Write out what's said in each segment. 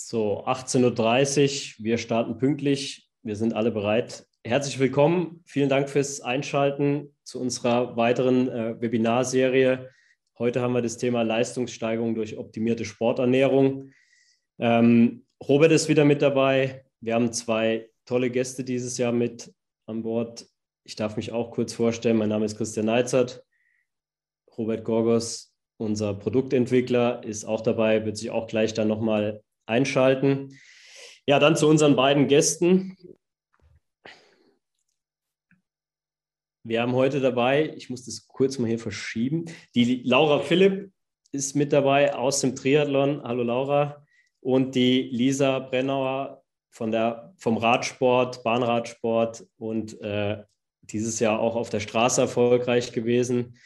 So, 18.30 Uhr, wir starten pünktlich, wir sind alle bereit. Herzlich willkommen, vielen Dank fürs Einschalten zu unserer weiteren äh, Webinarserie. Heute haben wir das Thema Leistungssteigerung durch optimierte Sporternährung. Ähm, Robert ist wieder mit dabei. Wir haben zwei tolle Gäste dieses Jahr mit an Bord. Ich darf mich auch kurz vorstellen. Mein Name ist Christian Neizert. Robert Gorgos, unser Produktentwickler, ist auch dabei, wird sich auch gleich dann nochmal einschalten. Ja, dann zu unseren beiden Gästen. Wir haben heute dabei, ich muss das kurz mal hier verschieben, die Laura Philipp ist mit dabei aus dem Triathlon. Hallo Laura. Und die Lisa Brennauer von der, vom Radsport, Bahnradsport und äh, dieses Jahr auch auf der Straße erfolgreich gewesen.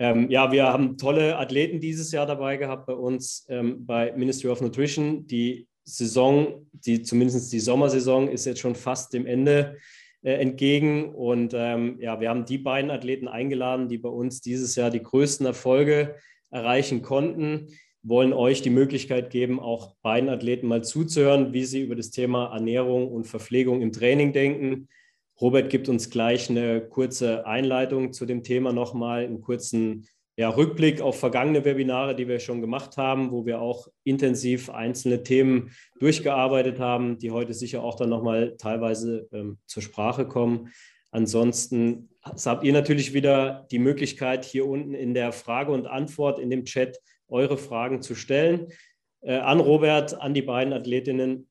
Ähm, ja, wir haben tolle Athleten dieses Jahr dabei gehabt bei uns ähm, bei Ministry of Nutrition. Die Saison, die zumindest die Sommersaison, ist jetzt schon fast dem Ende äh, entgegen. Und ähm, ja, wir haben die beiden Athleten eingeladen, die bei uns dieses Jahr die größten Erfolge erreichen konnten. Wollen euch die Möglichkeit geben, auch beiden Athleten mal zuzuhören, wie sie über das Thema Ernährung und Verpflegung im Training denken Robert gibt uns gleich eine kurze Einleitung zu dem Thema nochmal, einen kurzen ja, Rückblick auf vergangene Webinare, die wir schon gemacht haben, wo wir auch intensiv einzelne Themen durchgearbeitet haben, die heute sicher auch dann nochmal teilweise ähm, zur Sprache kommen. Ansonsten habt ihr natürlich wieder die Möglichkeit, hier unten in der Frage und Antwort in dem Chat eure Fragen zu stellen. Äh, an Robert, an die beiden Athletinnen.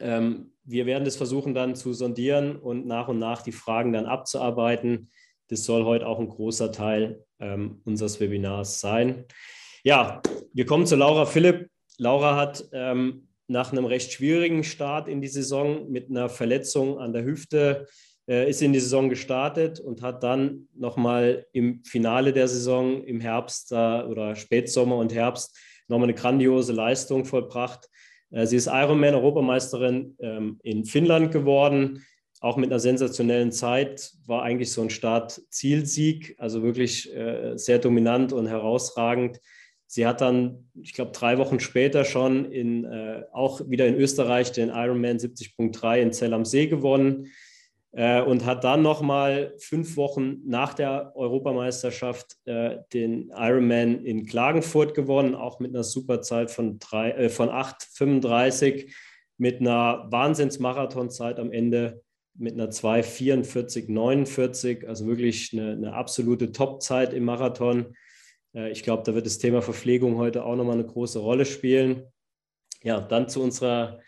Ähm, wir werden das versuchen dann zu sondieren und nach und nach die Fragen dann abzuarbeiten. Das soll heute auch ein großer Teil ähm, unseres Webinars sein. Ja, wir kommen zu Laura Philipp. Laura hat ähm, nach einem recht schwierigen Start in die Saison mit einer Verletzung an der Hüfte äh, ist in die Saison gestartet und hat dann nochmal im Finale der Saison im Herbst äh, oder Spätsommer und Herbst nochmal eine grandiose Leistung vollbracht. Äh, sie ist Ironman-Europameisterin ähm, in Finnland geworden, auch mit einer sensationellen Zeit. War eigentlich so ein Start-Zielsieg, also wirklich äh, sehr dominant und herausragend. Sie hat dann, ich glaube, drei Wochen später schon in, äh, auch wieder in Österreich den Ironman 70.3 in Zell am See gewonnen äh, und hat dann nochmal fünf Wochen nach der Europameisterschaft äh, den Ironman in Klagenfurt gewonnen, auch mit einer super Zeit von, äh, von 8,35 mit einer Wahnsinnsmarathonzeit am Ende mit einer 2,44,49, also wirklich eine, eine absolute Topzeit im Marathon. Äh, ich glaube, da wird das Thema Verpflegung heute auch nochmal eine große Rolle spielen. Ja, dann zu unserer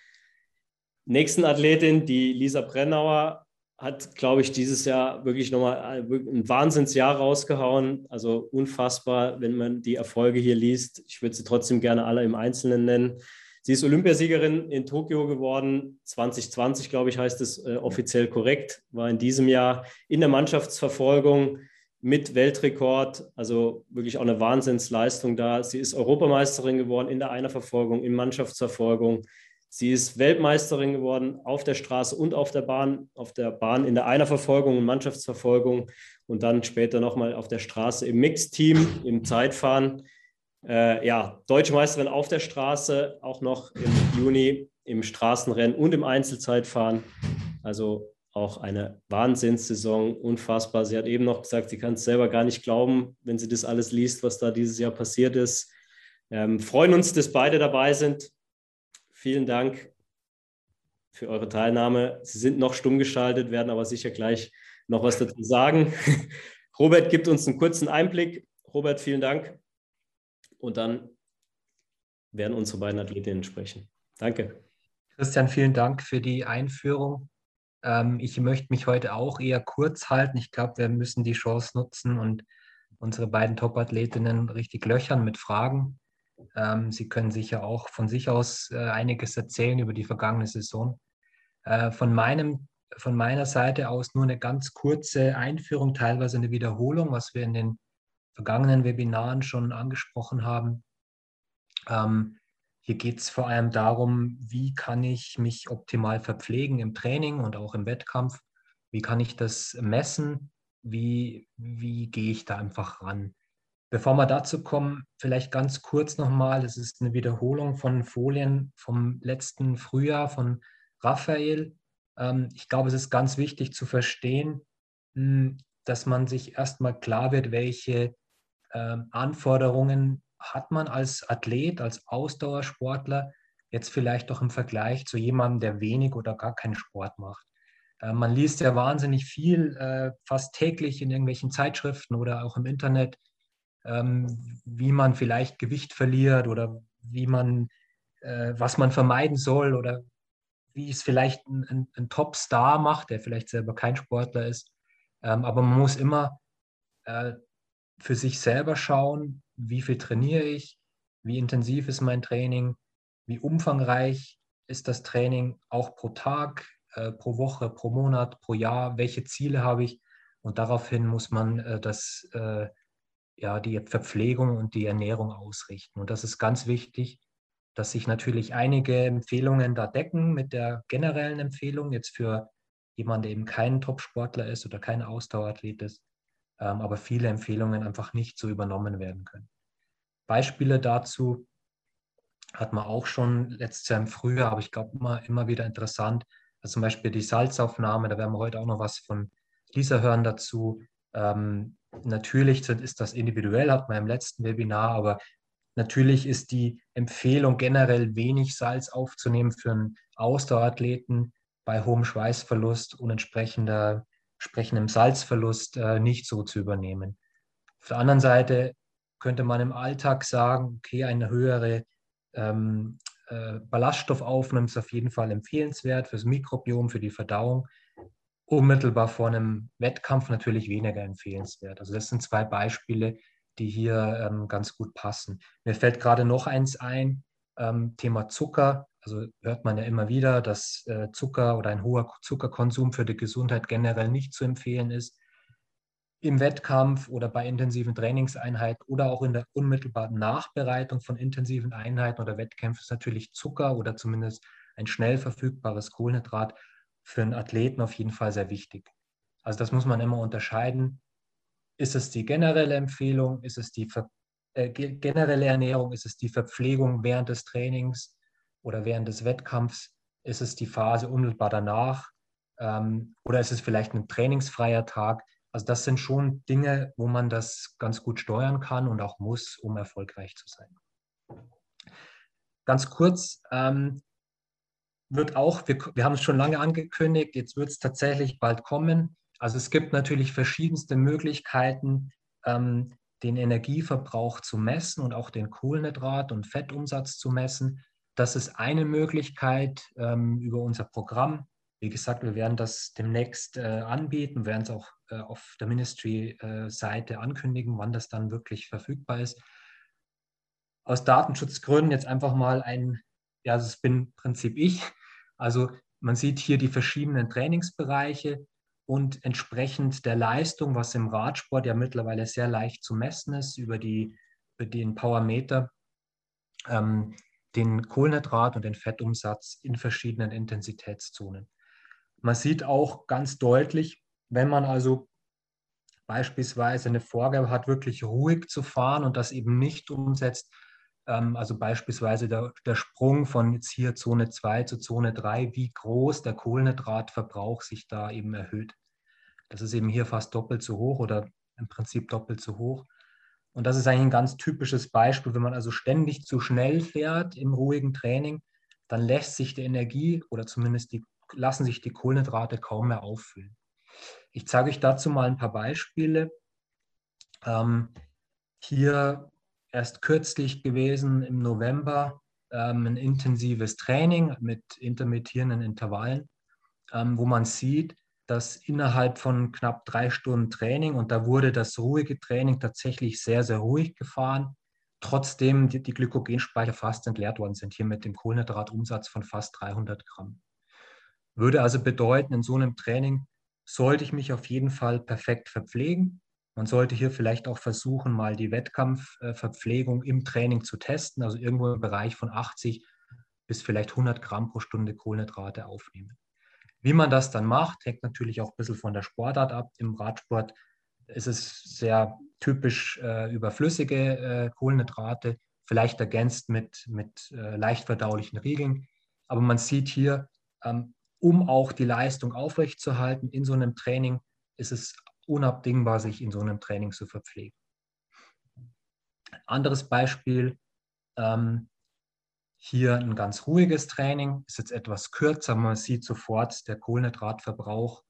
nächsten Athletin, die Lisa Brennauer, hat, glaube ich, dieses Jahr wirklich nochmal äh, ein Wahnsinnsjahr rausgehauen. Also unfassbar, wenn man die Erfolge hier liest. Ich würde sie trotzdem gerne alle im Einzelnen nennen. Sie ist Olympiasiegerin in Tokio geworden. 2020, glaube ich, heißt es äh, offiziell korrekt. War in diesem Jahr in der Mannschaftsverfolgung mit Weltrekord. Also wirklich auch eine Wahnsinnsleistung da. Sie ist Europameisterin geworden in der Einerverfolgung, in Mannschaftsverfolgung. Sie ist Weltmeisterin geworden auf der Straße und auf der Bahn, auf der Bahn in der Einerverfolgung und Mannschaftsverfolgung und dann später nochmal auf der Straße im Mixteam, im Zeitfahren. Äh, ja, Deutsche Meisterin auf der Straße, auch noch im Juni im Straßenrennen und im Einzelzeitfahren. Also auch eine Wahnsinnssaison, unfassbar. Sie hat eben noch gesagt, sie kann es selber gar nicht glauben, wenn sie das alles liest, was da dieses Jahr passiert ist. Ähm, freuen uns, dass beide dabei sind. Vielen Dank für eure Teilnahme. Sie sind noch stumm geschaltet, werden aber sicher gleich noch was dazu sagen. Robert gibt uns einen kurzen Einblick. Robert, vielen Dank. Und dann werden unsere beiden Athletinnen sprechen. Danke. Christian, vielen Dank für die Einführung. Ähm, ich möchte mich heute auch eher kurz halten. Ich glaube, wir müssen die Chance nutzen und unsere beiden Top-Athletinnen richtig löchern mit Fragen. Ähm, Sie können sicher auch von sich aus äh, einiges erzählen über die vergangene Saison. Äh, von, meinem, von meiner Seite aus nur eine ganz kurze Einführung, teilweise eine Wiederholung, was wir in den vergangenen Webinaren schon angesprochen haben. Ähm, hier geht es vor allem darum, wie kann ich mich optimal verpflegen im Training und auch im Wettkampf? Wie kann ich das messen? Wie, wie gehe ich da einfach ran? Bevor wir dazu kommen, vielleicht ganz kurz nochmal, das ist eine Wiederholung von Folien vom letzten Frühjahr von Raphael. Ähm, ich glaube, es ist ganz wichtig zu verstehen, hm, dass man sich erstmal klar wird, welche ähm, Anforderungen hat man als Athlet, als Ausdauersportler, jetzt vielleicht doch im Vergleich zu jemandem, der wenig oder gar keinen Sport macht. Äh, man liest ja wahnsinnig viel, äh, fast täglich in irgendwelchen Zeitschriften oder auch im Internet ähm, wie man vielleicht Gewicht verliert oder wie man, äh, was man vermeiden soll oder wie es vielleicht ein, ein, ein Top-Star macht, der vielleicht selber kein Sportler ist. Ähm, aber man muss immer äh, für sich selber schauen, wie viel trainiere ich, wie intensiv ist mein Training, wie umfangreich ist das Training auch pro Tag, äh, pro Woche, pro Monat, pro Jahr, welche Ziele habe ich. Und daraufhin muss man äh, das äh, ja, die Verpflegung und die Ernährung ausrichten. Und das ist ganz wichtig, dass sich natürlich einige Empfehlungen da decken mit der generellen Empfehlung, jetzt für jemanden, der eben kein Top-Sportler ist oder kein Ausdauerathlet ist, ähm, aber viele Empfehlungen einfach nicht so übernommen werden können. Beispiele dazu hat man auch schon letztes Jahr im Frühjahr, aber ich glaube immer, immer wieder interessant. Also zum Beispiel die Salzaufnahme, da werden wir heute auch noch was von Lisa hören dazu. Ähm, natürlich ist das individuell, hat man im letzten Webinar, aber natürlich ist die Empfehlung generell wenig Salz aufzunehmen für einen Ausdauerathleten bei hohem Schweißverlust und entsprechender, entsprechendem Salzverlust äh, nicht so zu übernehmen. Auf der anderen Seite könnte man im Alltag sagen, okay, eine höhere ähm, äh, Ballaststoffaufnahme ist auf jeden Fall empfehlenswert fürs Mikrobiom, für die Verdauung unmittelbar vor einem Wettkampf natürlich weniger empfehlenswert. Also das sind zwei Beispiele, die hier ähm, ganz gut passen. Mir fällt gerade noch eins ein, ähm, Thema Zucker. Also hört man ja immer wieder, dass äh, Zucker oder ein hoher Zuckerkonsum für die Gesundheit generell nicht zu empfehlen ist. Im Wettkampf oder bei intensiven Trainingseinheiten oder auch in der unmittelbaren Nachbereitung von intensiven Einheiten oder Wettkämpfen ist natürlich Zucker oder zumindest ein schnell verfügbares Kohlenhydrat für einen Athleten auf jeden Fall sehr wichtig. Also das muss man immer unterscheiden. Ist es die generelle Empfehlung? Ist es die äh, generelle Ernährung? Ist es die Verpflegung während des Trainings oder während des Wettkampfs? Ist es die Phase unmittelbar danach? Ähm, oder ist es vielleicht ein trainingsfreier Tag? Also das sind schon Dinge, wo man das ganz gut steuern kann und auch muss, um erfolgreich zu sein. Ganz kurz, ähm, wird auch, wir, wir haben es schon lange angekündigt, jetzt wird es tatsächlich bald kommen. Also es gibt natürlich verschiedenste Möglichkeiten, ähm, den Energieverbrauch zu messen und auch den Kohlenhydrat- und Fettumsatz zu messen. Das ist eine Möglichkeit ähm, über unser Programm. Wie gesagt, wir werden das demnächst äh, anbieten, werden es auch äh, auf der Ministry-Seite äh, ankündigen, wann das dann wirklich verfügbar ist. Aus Datenschutzgründen jetzt einfach mal ein, ja, das bin im Prinzip ich, also man sieht hier die verschiedenen Trainingsbereiche und entsprechend der Leistung, was im Radsport ja mittlerweile sehr leicht zu messen ist, über, die, über den Powermeter, ähm, den Kohlenhydrat- und den Fettumsatz in verschiedenen Intensitätszonen. Man sieht auch ganz deutlich, wenn man also beispielsweise eine Vorgabe hat, wirklich ruhig zu fahren und das eben nicht umsetzt, also beispielsweise der, der Sprung von jetzt hier Zone 2 zu Zone 3, wie groß der Kohlenhydratverbrauch sich da eben erhöht. Das ist eben hier fast doppelt so hoch oder im Prinzip doppelt so hoch. Und das ist eigentlich ein ganz typisches Beispiel, wenn man also ständig zu schnell fährt im ruhigen Training, dann lässt sich die Energie oder zumindest die, lassen sich die Kohlenhydrate kaum mehr auffüllen. Ich zeige euch dazu mal ein paar Beispiele. Ähm, hier erst kürzlich gewesen im November ähm, ein intensives Training mit intermittierenden Intervallen, ähm, wo man sieht, dass innerhalb von knapp drei Stunden Training, und da wurde das ruhige Training tatsächlich sehr, sehr ruhig gefahren, trotzdem die, die Glykogenspeicher fast entleert worden sind, hier mit dem Kohlenhydratumsatz von fast 300 Gramm. Würde also bedeuten, in so einem Training sollte ich mich auf jeden Fall perfekt verpflegen, man sollte hier vielleicht auch versuchen, mal die Wettkampfverpflegung im Training zu testen, also irgendwo im Bereich von 80 bis vielleicht 100 Gramm pro Stunde Kohlenhydrate aufnehmen. Wie man das dann macht, hängt natürlich auch ein bisschen von der Sportart ab. Im Radsport ist es sehr typisch äh, überflüssige äh, Kohlenhydrate, vielleicht ergänzt mit, mit äh, leicht verdaulichen Riegeln. Aber man sieht hier, ähm, um auch die Leistung aufrechtzuerhalten in so einem Training, ist es unabdingbar, sich in so einem Training zu verpflegen. Anderes Beispiel, ähm, hier ein ganz ruhiges Training, ist jetzt etwas kürzer. Man sieht sofort, der Kohlenhydratverbrauch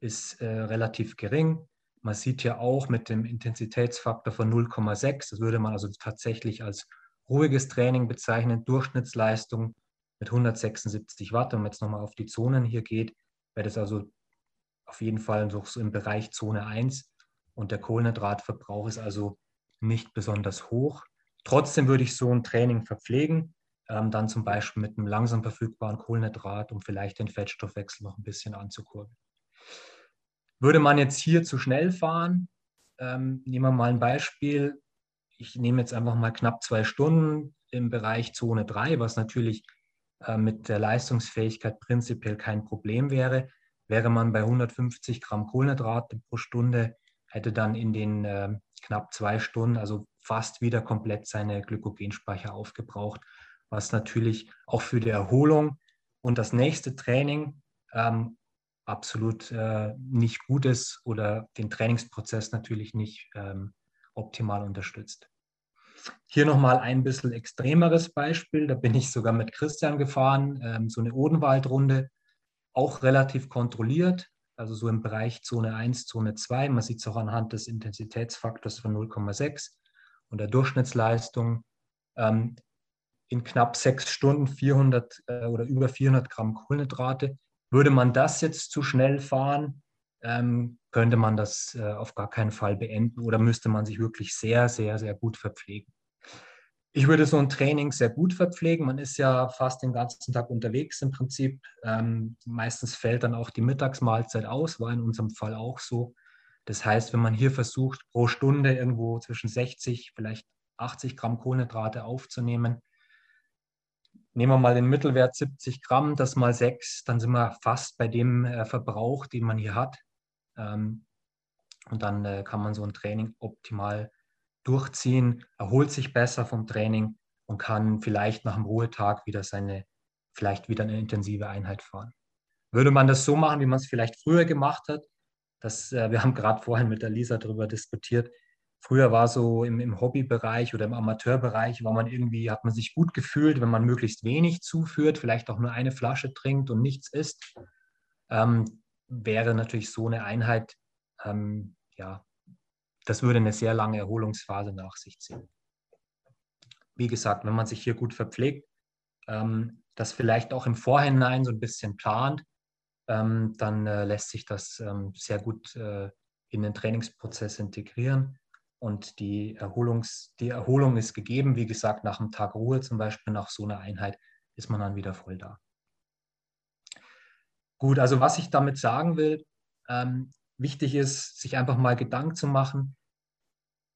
ist äh, relativ gering. Man sieht hier auch mit dem Intensitätsfaktor von 0,6, das würde man also tatsächlich als ruhiges Training bezeichnen, Durchschnittsleistung mit 176 Watt. Wenn man jetzt nochmal auf die Zonen hier geht, wäre das also auf jeden Fall so im Bereich Zone 1 und der Kohlenhydratverbrauch ist also nicht besonders hoch. Trotzdem würde ich so ein Training verpflegen, ähm, dann zum Beispiel mit einem langsam verfügbaren Kohlenhydrat, um vielleicht den Fettstoffwechsel noch ein bisschen anzukurbeln. Würde man jetzt hier zu schnell fahren, ähm, nehmen wir mal ein Beispiel. Ich nehme jetzt einfach mal knapp zwei Stunden im Bereich Zone 3, was natürlich äh, mit der Leistungsfähigkeit prinzipiell kein Problem wäre. Wäre man bei 150 Gramm Kohlenhydrate pro Stunde, hätte dann in den äh, knapp zwei Stunden, also fast wieder komplett seine Glykogenspeicher aufgebraucht, was natürlich auch für die Erholung und das nächste Training ähm, absolut äh, nicht gut ist oder den Trainingsprozess natürlich nicht ähm, optimal unterstützt. Hier nochmal ein bisschen extremeres Beispiel. Da bin ich sogar mit Christian gefahren, ähm, so eine Odenwaldrunde, auch relativ kontrolliert, also so im Bereich Zone 1, Zone 2. Man sieht es auch anhand des Intensitätsfaktors von 0,6 und der Durchschnittsleistung. Ähm, in knapp sechs Stunden 400 äh, oder über 400 Gramm Kohlenhydrate würde man das jetzt zu schnell fahren, ähm, könnte man das äh, auf gar keinen Fall beenden oder müsste man sich wirklich sehr, sehr, sehr gut verpflegen. Ich würde so ein Training sehr gut verpflegen. Man ist ja fast den ganzen Tag unterwegs im Prinzip. Ähm, meistens fällt dann auch die Mittagsmahlzeit aus, war in unserem Fall auch so. Das heißt, wenn man hier versucht, pro Stunde irgendwo zwischen 60, vielleicht 80 Gramm Kohlenhydrate aufzunehmen, nehmen wir mal den Mittelwert 70 Gramm, das mal 6, dann sind wir fast bei dem äh, Verbrauch, den man hier hat. Ähm, und dann äh, kann man so ein Training optimal durchziehen, erholt sich besser vom Training und kann vielleicht nach dem Ruhetag wieder seine, vielleicht wieder eine intensive Einheit fahren. Würde man das so machen, wie man es vielleicht früher gemacht hat, das, äh, wir haben gerade vorhin mit der Lisa darüber diskutiert, Früher war so im, im Hobbybereich oder im Amateurbereich, war man irgendwie, hat man sich gut gefühlt, wenn man möglichst wenig zuführt, vielleicht auch nur eine Flasche trinkt und nichts isst. Ähm, wäre natürlich so eine Einheit, ähm, ja, das würde eine sehr lange Erholungsphase nach sich ziehen. Wie gesagt, wenn man sich hier gut verpflegt, ähm, das vielleicht auch im Vorhinein so ein bisschen plant, ähm, dann äh, lässt sich das ähm, sehr gut äh, in den Trainingsprozess integrieren. Und die, Erholungs, die Erholung ist gegeben. Wie gesagt, nach einem Tag Ruhe zum Beispiel, nach so einer Einheit, ist man dann wieder voll da. Gut, also was ich damit sagen will, ähm, wichtig ist, sich einfach mal Gedanken zu machen,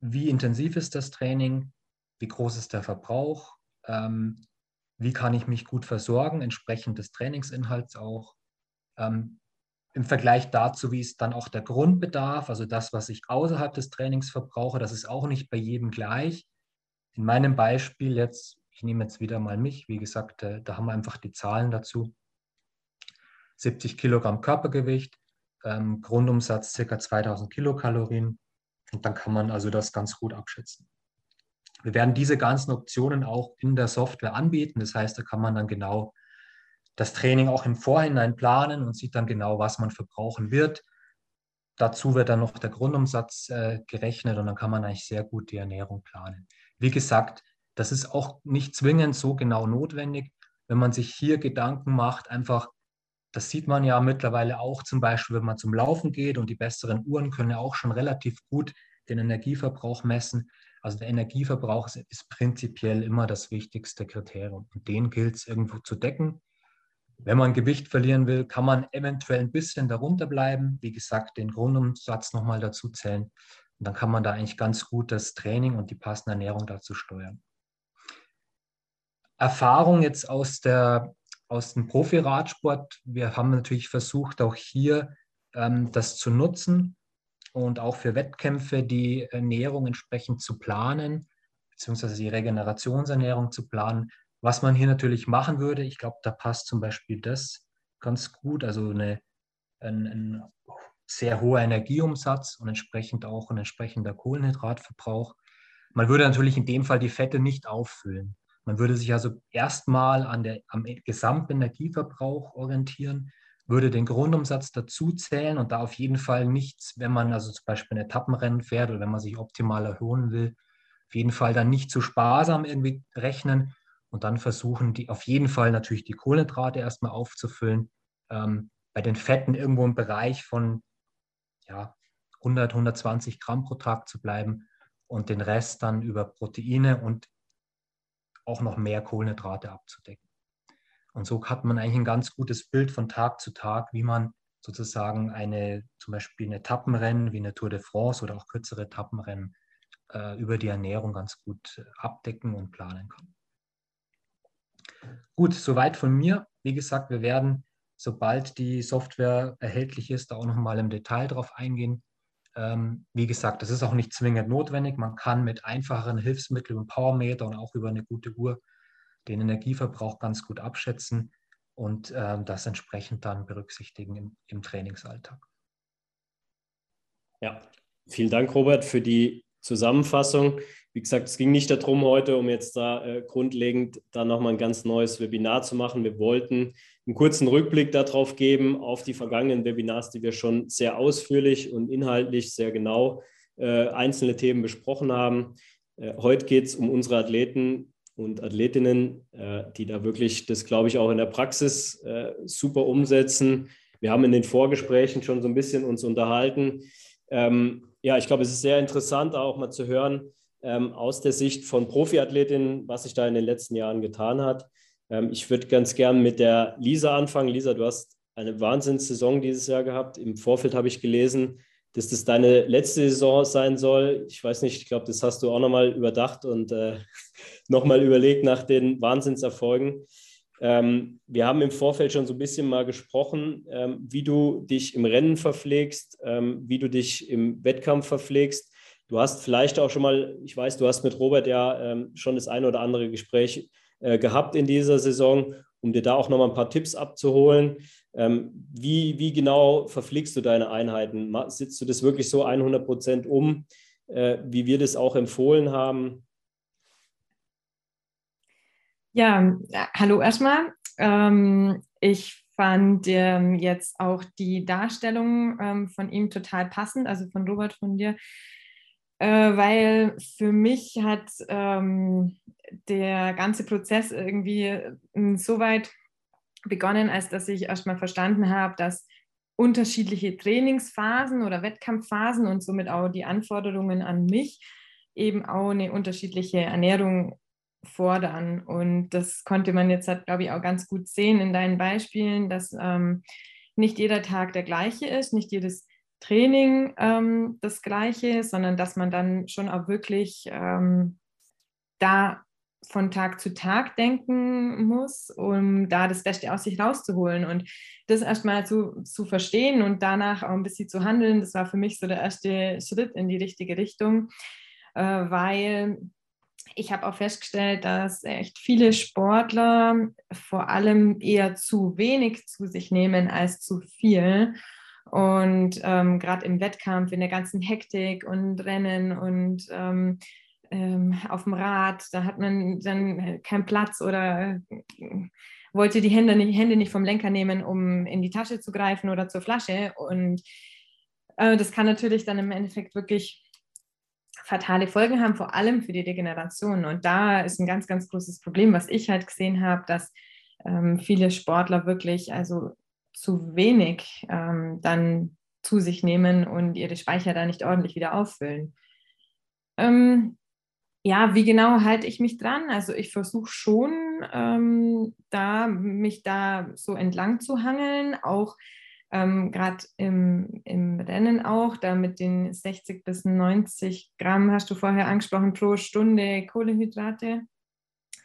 wie intensiv ist das Training, wie groß ist der Verbrauch, ähm, wie kann ich mich gut versorgen, entsprechend des Trainingsinhalts auch. Ähm, im Vergleich dazu, wie ist dann auch der Grundbedarf, also das, was ich außerhalb des Trainings verbrauche, das ist auch nicht bei jedem gleich. In meinem Beispiel jetzt, ich nehme jetzt wieder mal mich, wie gesagt, äh, da haben wir einfach die Zahlen dazu. 70 Kilogramm Körpergewicht, ähm, Grundumsatz ca. 2000 Kilokalorien und dann kann man also das ganz gut abschätzen. Wir werden diese ganzen Optionen auch in der Software anbieten, das heißt, da kann man dann genau das Training auch im Vorhinein planen und sieht dann genau, was man verbrauchen wird. Dazu wird dann noch der Grundumsatz äh, gerechnet und dann kann man eigentlich sehr gut die Ernährung planen. Wie gesagt, das ist auch nicht zwingend so genau notwendig. Wenn man sich hier Gedanken macht, einfach, das sieht man ja mittlerweile auch zum Beispiel, wenn man zum Laufen geht und die besseren Uhren können ja auch schon relativ gut den Energieverbrauch messen. Also der Energieverbrauch ist, ist prinzipiell immer das wichtigste Kriterium und den gilt es irgendwo zu decken. Wenn man Gewicht verlieren will, kann man eventuell ein bisschen darunter bleiben. Wie gesagt, den Grundumsatz nochmal dazu zählen. Und dann kann man da eigentlich ganz gut das Training und die passende Ernährung dazu steuern. Erfahrung jetzt aus, der, aus dem Profi-Radsport. Wir haben natürlich versucht, auch hier ähm, das zu nutzen. und auch für Wettkämpfe die Ernährung entsprechend zu planen, beziehungsweise die Regenerationsernährung zu planen. Was man hier natürlich machen würde, ich glaube, da passt zum Beispiel das ganz gut, also eine, ein, ein sehr hoher Energieumsatz und entsprechend auch ein entsprechender Kohlenhydratverbrauch. Man würde natürlich in dem Fall die Fette nicht auffüllen. Man würde sich also erstmal an der, am Gesamtenergieverbrauch orientieren, würde den Grundumsatz dazu zählen und da auf jeden Fall nichts, wenn man also zum Beispiel ein Etappenrennen fährt oder wenn man sich optimal erhöhen will, auf jeden Fall dann nicht zu sparsam irgendwie rechnen und dann versuchen, die auf jeden Fall natürlich die Kohlenhydrate erstmal aufzufüllen. Ähm, bei den Fetten irgendwo im Bereich von ja, 100, 120 Gramm pro Tag zu bleiben und den Rest dann über Proteine und auch noch mehr Kohlenhydrate abzudecken. Und so hat man eigentlich ein ganz gutes Bild von Tag zu Tag, wie man sozusagen eine, zum Beispiel ein Etappenrennen wie eine Tour de France oder auch kürzere Etappenrennen äh, über die Ernährung ganz gut abdecken und planen kann. Gut, soweit von mir. Wie gesagt, wir werden sobald die Software erhältlich ist, da auch nochmal im Detail drauf eingehen. Ähm, wie gesagt, das ist auch nicht zwingend notwendig. Man kann mit einfacheren Hilfsmitteln, über Powermeter und auch über eine gute Uhr den Energieverbrauch ganz gut abschätzen und äh, das entsprechend dann berücksichtigen im, im Trainingsalltag. Ja, vielen Dank, Robert, für die Zusammenfassung. Wie gesagt, es ging nicht darum, heute, um jetzt da äh, grundlegend dann nochmal ein ganz neues Webinar zu machen. Wir wollten einen kurzen Rückblick darauf geben, auf die vergangenen Webinars, die wir schon sehr ausführlich und inhaltlich sehr genau äh, einzelne Themen besprochen haben. Äh, heute geht es um unsere Athleten und Athletinnen, äh, die da wirklich das, glaube ich, auch in der Praxis äh, super umsetzen. Wir haben in den Vorgesprächen schon so ein bisschen uns unterhalten. Ähm, ja, ich glaube, es ist sehr interessant, auch mal zu hören, ähm, aus der Sicht von Profiathletinnen, was sich da in den letzten Jahren getan hat. Ähm, ich würde ganz gern mit der Lisa anfangen. Lisa, du hast eine Wahnsinnssaison dieses Jahr gehabt. Im Vorfeld habe ich gelesen, dass das deine letzte Saison sein soll. Ich weiß nicht, ich glaube, das hast du auch nochmal überdacht und äh, nochmal überlegt nach den Wahnsinnserfolgen. Ähm, wir haben im Vorfeld schon so ein bisschen mal gesprochen, ähm, wie du dich im Rennen verpflegst, ähm, wie du dich im Wettkampf verpflegst. Du hast vielleicht auch schon mal, ich weiß, du hast mit Robert ja ähm, schon das eine oder andere Gespräch gehabt in dieser Saison, um dir da auch nochmal ein paar Tipps abzuholen. Ähm, wie, wie genau verpflegst du deine Einheiten? Sitzt du das wirklich so 100 Prozent um, äh, wie wir das auch empfohlen haben? Ja, hallo erstmal. Ähm, ich fand ähm, jetzt auch die Darstellung von ihm total passend, also von Robert, von dir äh, weil für mich hat ähm, der ganze Prozess irgendwie äh, so weit begonnen, als dass ich erstmal verstanden habe, dass unterschiedliche Trainingsphasen oder Wettkampfphasen und somit auch die Anforderungen an mich eben auch eine unterschiedliche Ernährung fordern. Und das konnte man jetzt, halt, glaube ich, auch ganz gut sehen in deinen Beispielen, dass ähm, nicht jeder Tag der gleiche ist, nicht jedes Training ähm, das Gleiche, sondern dass man dann schon auch wirklich ähm, da von Tag zu Tag denken muss, um da das Beste aus sich rauszuholen. Und das erstmal zu, zu verstehen und danach auch ein bisschen zu handeln, das war für mich so der erste Schritt in die richtige Richtung, äh, weil ich habe auch festgestellt, dass echt viele Sportler vor allem eher zu wenig zu sich nehmen als zu viel. Und ähm, gerade im Wettkampf, in der ganzen Hektik und Rennen und ähm, ähm, auf dem Rad, da hat man dann keinen Platz oder äh, wollte die Hände nicht, Hände nicht vom Lenker nehmen, um in die Tasche zu greifen oder zur Flasche. Und äh, das kann natürlich dann im Endeffekt wirklich fatale Folgen haben, vor allem für die Regeneration. Und da ist ein ganz, ganz großes Problem, was ich halt gesehen habe, dass ähm, viele Sportler wirklich also zu wenig ähm, dann zu sich nehmen und ihre Speicher da nicht ordentlich wieder auffüllen. Ähm, ja, wie genau halte ich mich dran? Also ich versuche schon, ähm, da mich da so entlang zu hangeln, auch ähm, gerade im, im Rennen auch, da mit den 60 bis 90 Gramm, hast du vorher angesprochen, pro Stunde Kohlenhydrate,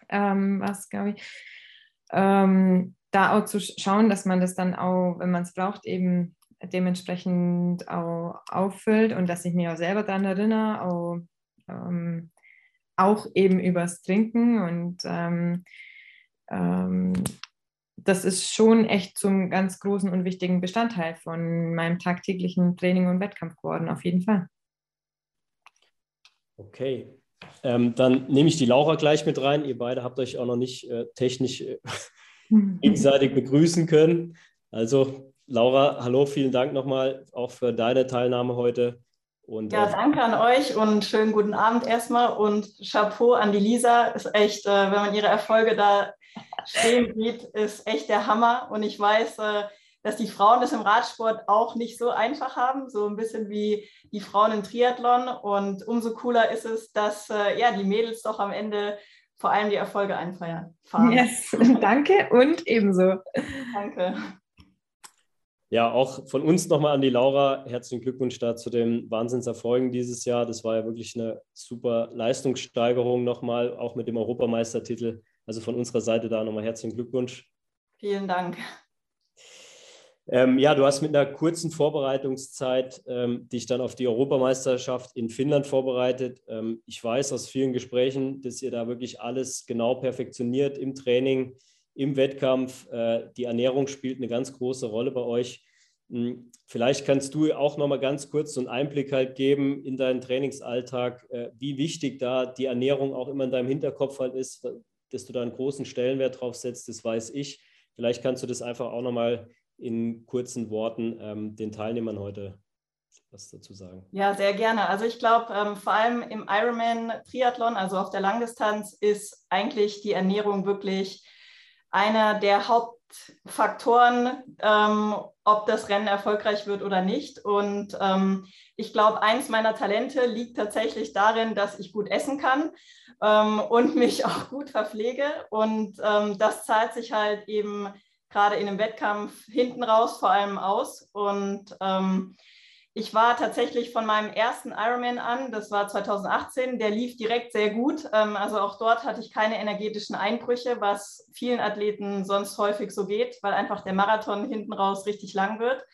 ähm, was glaube ich. Ähm, da auch zu schauen, dass man das dann auch, wenn man es braucht, eben dementsprechend auch auffüllt und dass ich mich auch selber daran erinnere, auch, ähm, auch eben übers Trinken und ähm, ähm, das ist schon echt zum ganz großen und wichtigen Bestandteil von meinem tagtäglichen Training und Wettkampf geworden, auf jeden Fall. Okay, ähm, dann nehme ich die Laura gleich mit rein. Ihr beide habt euch auch noch nicht äh, technisch äh, gegenseitig begrüßen können. Also Laura, hallo, vielen Dank nochmal auch für deine Teilnahme heute. Und, ja, äh, danke an euch und schönen guten Abend erstmal und Chapeau an die Lisa. Ist echt, äh, wenn man ihre Erfolge da stehen sieht, ist echt der Hammer. Und ich weiß, äh, dass die Frauen das im Radsport auch nicht so einfach haben, so ein bisschen wie die Frauen im Triathlon. Und umso cooler ist es, dass ja, die Mädels doch am Ende vor allem die Erfolge einfeiern. Fahren. Yes, danke und ebenso. Danke. Ja, auch von uns nochmal an die Laura. Herzlichen Glückwunsch da zu den Wahnsinnserfolgen dieses Jahr. Das war ja wirklich eine super Leistungssteigerung nochmal, auch mit dem Europameistertitel. Also von unserer Seite da nochmal herzlichen Glückwunsch. Vielen Dank. Ähm, ja, du hast mit einer kurzen Vorbereitungszeit ähm, dich dann auf die Europameisterschaft in Finnland vorbereitet. Ähm, ich weiß aus vielen Gesprächen, dass ihr da wirklich alles genau perfektioniert im Training, im Wettkampf. Äh, die Ernährung spielt eine ganz große Rolle bei euch. Hm, vielleicht kannst du auch noch mal ganz kurz so einen Einblick halt geben in deinen Trainingsalltag, äh, wie wichtig da die Ernährung auch immer in deinem Hinterkopf halt ist, dass du da einen großen Stellenwert drauf setzt, das weiß ich. Vielleicht kannst du das einfach auch noch mal in kurzen Worten ähm, den Teilnehmern heute was dazu sagen? Ja, sehr gerne. Also ich glaube, ähm, vor allem im Ironman-Triathlon, also auf der Langdistanz, ist eigentlich die Ernährung wirklich einer der Hauptfaktoren, ähm, ob das Rennen erfolgreich wird oder nicht. Und ähm, ich glaube, eins meiner Talente liegt tatsächlich darin, dass ich gut essen kann ähm, und mich auch gut verpflege. Und ähm, das zahlt sich halt eben gerade in einem Wettkampf hinten raus vor allem aus. Und ähm, ich war tatsächlich von meinem ersten Ironman an, das war 2018, der lief direkt sehr gut. Ähm, also auch dort hatte ich keine energetischen Einbrüche, was vielen Athleten sonst häufig so geht, weil einfach der Marathon hinten raus richtig lang wird.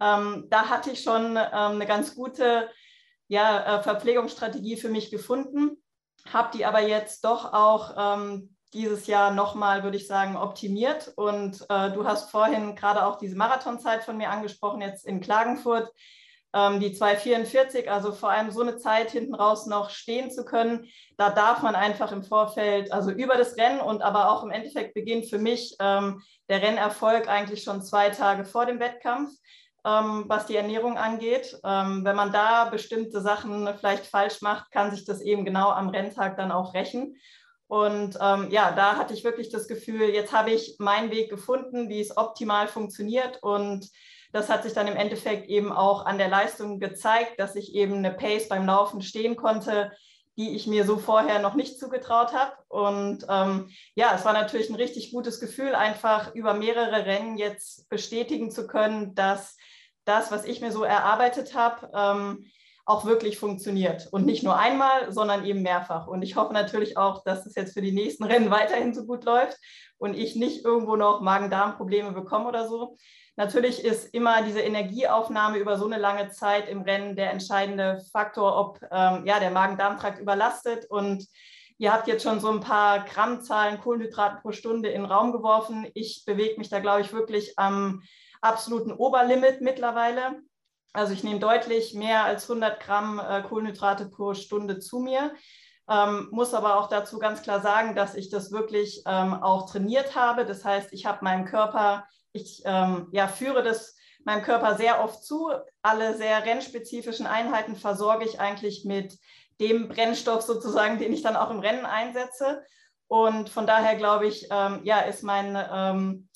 Ähm, da hatte ich schon ähm, eine ganz gute ja, äh, Verpflegungsstrategie für mich gefunden, habe die aber jetzt doch auch ähm, dieses Jahr nochmal, würde ich sagen, optimiert. Und äh, du hast vorhin gerade auch diese Marathonzeit von mir angesprochen, jetzt in Klagenfurt. Ähm, die 2,44, also vor allem so eine Zeit hinten raus noch stehen zu können, da darf man einfach im Vorfeld, also über das Rennen und aber auch im Endeffekt beginnt für mich ähm, der Rennerfolg eigentlich schon zwei Tage vor dem Wettkampf. Ähm, was die Ernährung angeht. Ähm, wenn man da bestimmte Sachen vielleicht falsch macht, kann sich das eben genau am Renntag dann auch rächen. Und ähm, ja, da hatte ich wirklich das Gefühl, jetzt habe ich meinen Weg gefunden, wie es optimal funktioniert. Und das hat sich dann im Endeffekt eben auch an der Leistung gezeigt, dass ich eben eine Pace beim Laufen stehen konnte, die ich mir so vorher noch nicht zugetraut habe. Und ähm, ja, es war natürlich ein richtig gutes Gefühl, einfach über mehrere Rennen jetzt bestätigen zu können, dass das, was ich mir so erarbeitet habe, ähm, auch wirklich funktioniert. Und nicht nur einmal, sondern eben mehrfach. Und ich hoffe natürlich auch, dass es jetzt für die nächsten Rennen weiterhin so gut läuft und ich nicht irgendwo noch Magen-Darm-Probleme bekomme oder so. Natürlich ist immer diese Energieaufnahme über so eine lange Zeit im Rennen der entscheidende Faktor, ob ähm, ja, der Magen-Darm-Trakt überlastet. Und ihr habt jetzt schon so ein paar Grammzahlen Kohlenhydraten pro Stunde in den Raum geworfen. Ich bewege mich da, glaube ich, wirklich am absoluten Oberlimit mittlerweile. Also ich nehme deutlich mehr als 100 Gramm äh, Kohlenhydrate pro Stunde zu mir. Ähm, muss aber auch dazu ganz klar sagen, dass ich das wirklich ähm, auch trainiert habe. Das heißt, ich habe meinem Körper, ich ähm, ja, führe das meinem Körper sehr oft zu. Alle sehr rennspezifischen Einheiten versorge ich eigentlich mit dem Brennstoff sozusagen, den ich dann auch im Rennen einsetze. Und von daher glaube ich, ähm, ja, ist mein ähm,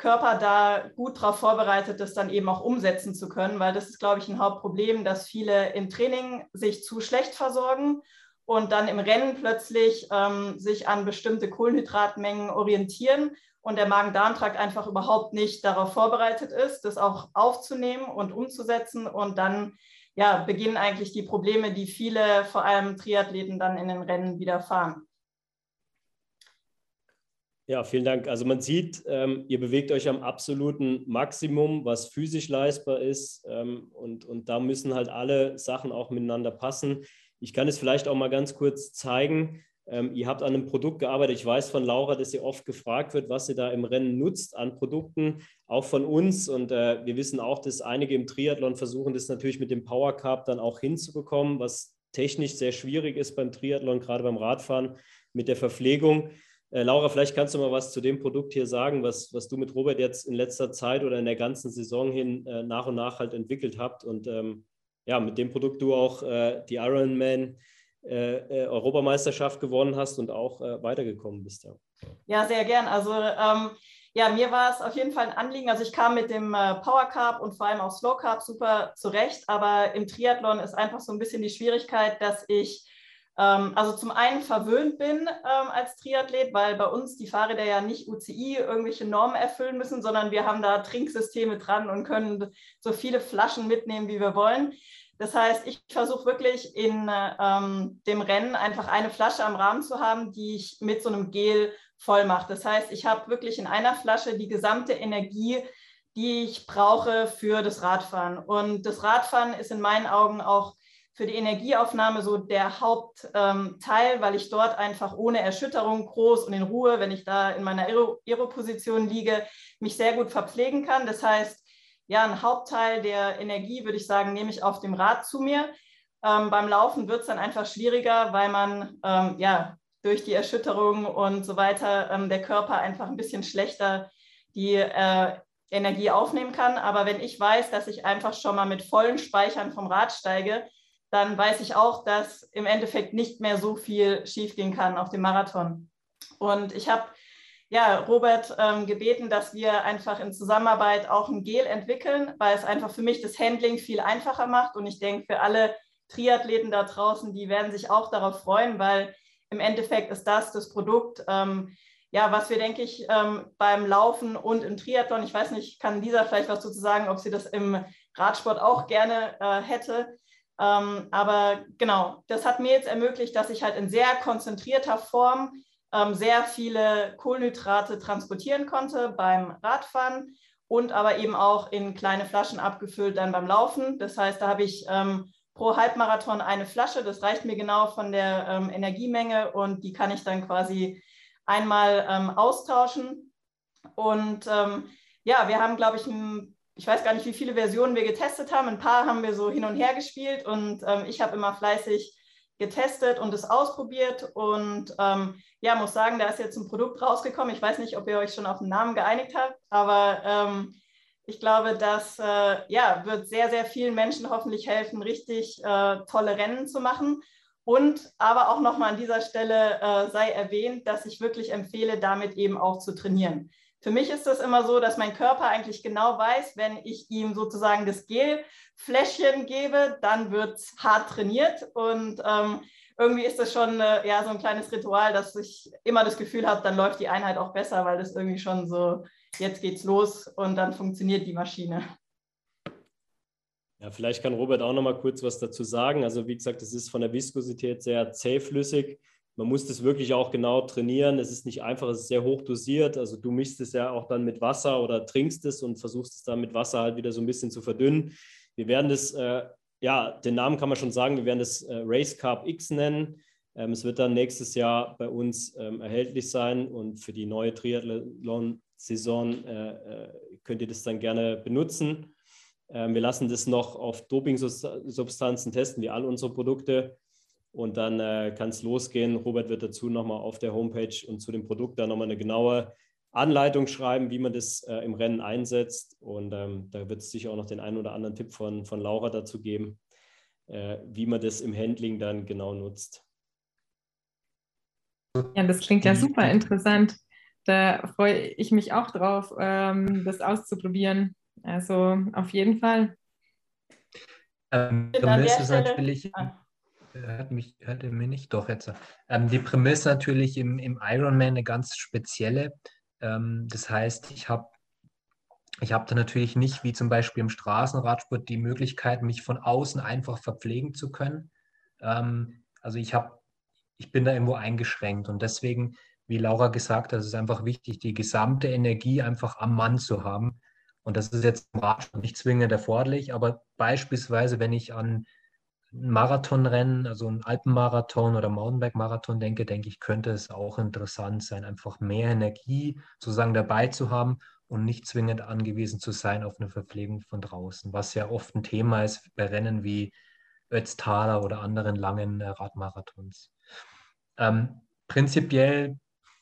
Körper da gut darauf vorbereitet, das dann eben auch umsetzen zu können, weil das ist, glaube ich, ein Hauptproblem, dass viele im Training sich zu schlecht versorgen und dann im Rennen plötzlich ähm, sich an bestimmte Kohlenhydratmengen orientieren und der Magen-Darm-Trakt einfach überhaupt nicht darauf vorbereitet ist, das auch aufzunehmen und umzusetzen und dann ja, beginnen eigentlich die Probleme, die viele, vor allem Triathleten, dann in den Rennen widerfahren. Ja, vielen Dank. Also man sieht, ähm, ihr bewegt euch am absoluten Maximum, was physisch leistbar ist. Ähm, und, und da müssen halt alle Sachen auch miteinander passen. Ich kann es vielleicht auch mal ganz kurz zeigen. Ähm, ihr habt an einem Produkt gearbeitet. Ich weiß von Laura, dass ihr oft gefragt wird, was sie da im Rennen nutzt an Produkten, auch von uns. Und äh, wir wissen auch, dass einige im Triathlon versuchen, das natürlich mit dem Power Carb dann auch hinzubekommen, was technisch sehr schwierig ist beim Triathlon, gerade beim Radfahren mit der Verpflegung. Äh, Laura, vielleicht kannst du mal was zu dem Produkt hier sagen, was, was du mit Robert jetzt in letzter Zeit oder in der ganzen Saison hin äh, nach und nach halt entwickelt habt und ähm, ja, mit dem Produkt du auch äh, die Ironman äh, äh, Europameisterschaft gewonnen hast und auch äh, weitergekommen bist. Ja. ja, sehr gern. Also ähm, ja, mir war es auf jeden Fall ein Anliegen. Also ich kam mit dem Power Carb und vor allem auch Slow Carb super zurecht, aber im Triathlon ist einfach so ein bisschen die Schwierigkeit, dass ich also zum einen verwöhnt bin ähm, als Triathlet, weil bei uns die Fahrräder ja nicht UCI irgendwelche Normen erfüllen müssen, sondern wir haben da Trinksysteme dran und können so viele Flaschen mitnehmen, wie wir wollen. Das heißt, ich versuche wirklich in ähm, dem Rennen einfach eine Flasche am Rahmen zu haben, die ich mit so einem Gel voll mache. Das heißt, ich habe wirklich in einer Flasche die gesamte Energie, die ich brauche für das Radfahren. Und das Radfahren ist in meinen Augen auch für die Energieaufnahme so der Hauptteil, ähm, weil ich dort einfach ohne Erschütterung groß und in Ruhe, wenn ich da in meiner Aero-Position liege, mich sehr gut verpflegen kann. Das heißt, ja, ein Hauptteil der Energie, würde ich sagen, nehme ich auf dem Rad zu mir. Ähm, beim Laufen wird es dann einfach schwieriger, weil man ähm, ja durch die Erschütterung und so weiter ähm, der Körper einfach ein bisschen schlechter die äh, Energie aufnehmen kann. Aber wenn ich weiß, dass ich einfach schon mal mit vollen Speichern vom Rad steige, dann weiß ich auch, dass im Endeffekt nicht mehr so viel schiefgehen kann auf dem Marathon. Und ich habe ja, Robert ähm, gebeten, dass wir einfach in Zusammenarbeit auch ein Gel entwickeln, weil es einfach für mich das Handling viel einfacher macht. Und ich denke, für alle Triathleten da draußen, die werden sich auch darauf freuen, weil im Endeffekt ist das das Produkt, ähm, ja, was wir, denke ich, ähm, beim Laufen und im Triathlon, ich weiß nicht, kann Lisa vielleicht was dazu sagen, ob sie das im Radsport auch gerne äh, hätte, ähm, aber genau, das hat mir jetzt ermöglicht, dass ich halt in sehr konzentrierter Form ähm, sehr viele Kohlenhydrate transportieren konnte beim Radfahren und aber eben auch in kleine Flaschen abgefüllt dann beim Laufen. Das heißt, da habe ich ähm, pro Halbmarathon eine Flasche. Das reicht mir genau von der ähm, Energiemenge und die kann ich dann quasi einmal ähm, austauschen. Und ähm, ja, wir haben, glaube ich, ein ich weiß gar nicht, wie viele Versionen wir getestet haben. Ein paar haben wir so hin und her gespielt und ähm, ich habe immer fleißig getestet und es ausprobiert und ähm, ja, muss sagen, da ist jetzt ein Produkt rausgekommen. Ich weiß nicht, ob ihr euch schon auf den Namen geeinigt habt, aber ähm, ich glaube, das äh, ja, wird sehr, sehr vielen Menschen hoffentlich helfen, richtig äh, tolle Rennen zu machen. Und aber auch nochmal an dieser Stelle äh, sei erwähnt, dass ich wirklich empfehle, damit eben auch zu trainieren. Für mich ist das immer so, dass mein Körper eigentlich genau weiß, wenn ich ihm sozusagen das Gelfläschchen gebe, dann wird es hart trainiert. Und ähm, irgendwie ist das schon äh, ja, so ein kleines Ritual, dass ich immer das Gefühl habe, dann läuft die Einheit auch besser, weil das irgendwie schon so, jetzt geht's los und dann funktioniert die Maschine. Ja, vielleicht kann Robert auch noch mal kurz was dazu sagen. Also wie gesagt, es ist von der Viskosität sehr zähflüssig man muss das wirklich auch genau trainieren. Es ist nicht einfach, es ist sehr hoch dosiert. Also du mischst es ja auch dann mit Wasser oder trinkst es und versuchst es dann mit Wasser halt wieder so ein bisschen zu verdünnen. Wir werden das, äh, ja, den Namen kann man schon sagen, wir werden das äh, Race Carb X nennen. Ähm, es wird dann nächstes Jahr bei uns ähm, erhältlich sein und für die neue Triathlon-Saison äh, äh könnt ihr das dann gerne benutzen. Ähm, wir lassen das noch auf Doping-Substanzen testen, wie all unsere Produkte. Und dann äh, kann es losgehen. Robert wird dazu nochmal auf der Homepage und zu dem Produkt dann nochmal eine genaue Anleitung schreiben, wie man das äh, im Rennen einsetzt. Und ähm, da wird es sicher auch noch den einen oder anderen Tipp von, von Laura dazu geben, äh, wie man das im Handling dann genau nutzt. Ja, das klingt ja super interessant. Da freue ich mich auch drauf, ähm, das auszuprobieren. Also auf jeden Fall. Ähm, du ist natürlich. Ah hört mich, hört er mir nicht? Doch, jetzt. Ähm, die Prämisse natürlich im, im Ironman eine ganz spezielle. Ähm, das heißt, ich habe ich hab da natürlich nicht, wie zum Beispiel im Straßenradsport, die Möglichkeit, mich von außen einfach verpflegen zu können. Ähm, also ich habe, ich bin da irgendwo eingeschränkt und deswegen wie Laura gesagt hat, es ist einfach wichtig, die gesamte Energie einfach am Mann zu haben. Und das ist jetzt im Radsport nicht zwingend erforderlich, aber beispielsweise, wenn ich an Marathonrennen, also ein Alpenmarathon oder Mountainbike-Marathon denke, denke ich, könnte es auch interessant sein, einfach mehr Energie sozusagen dabei zu haben und nicht zwingend angewiesen zu sein auf eine Verpflegung von draußen, was ja oft ein Thema ist bei Rennen wie Ötztaler oder anderen langen äh, Radmarathons. Ähm, prinzipiell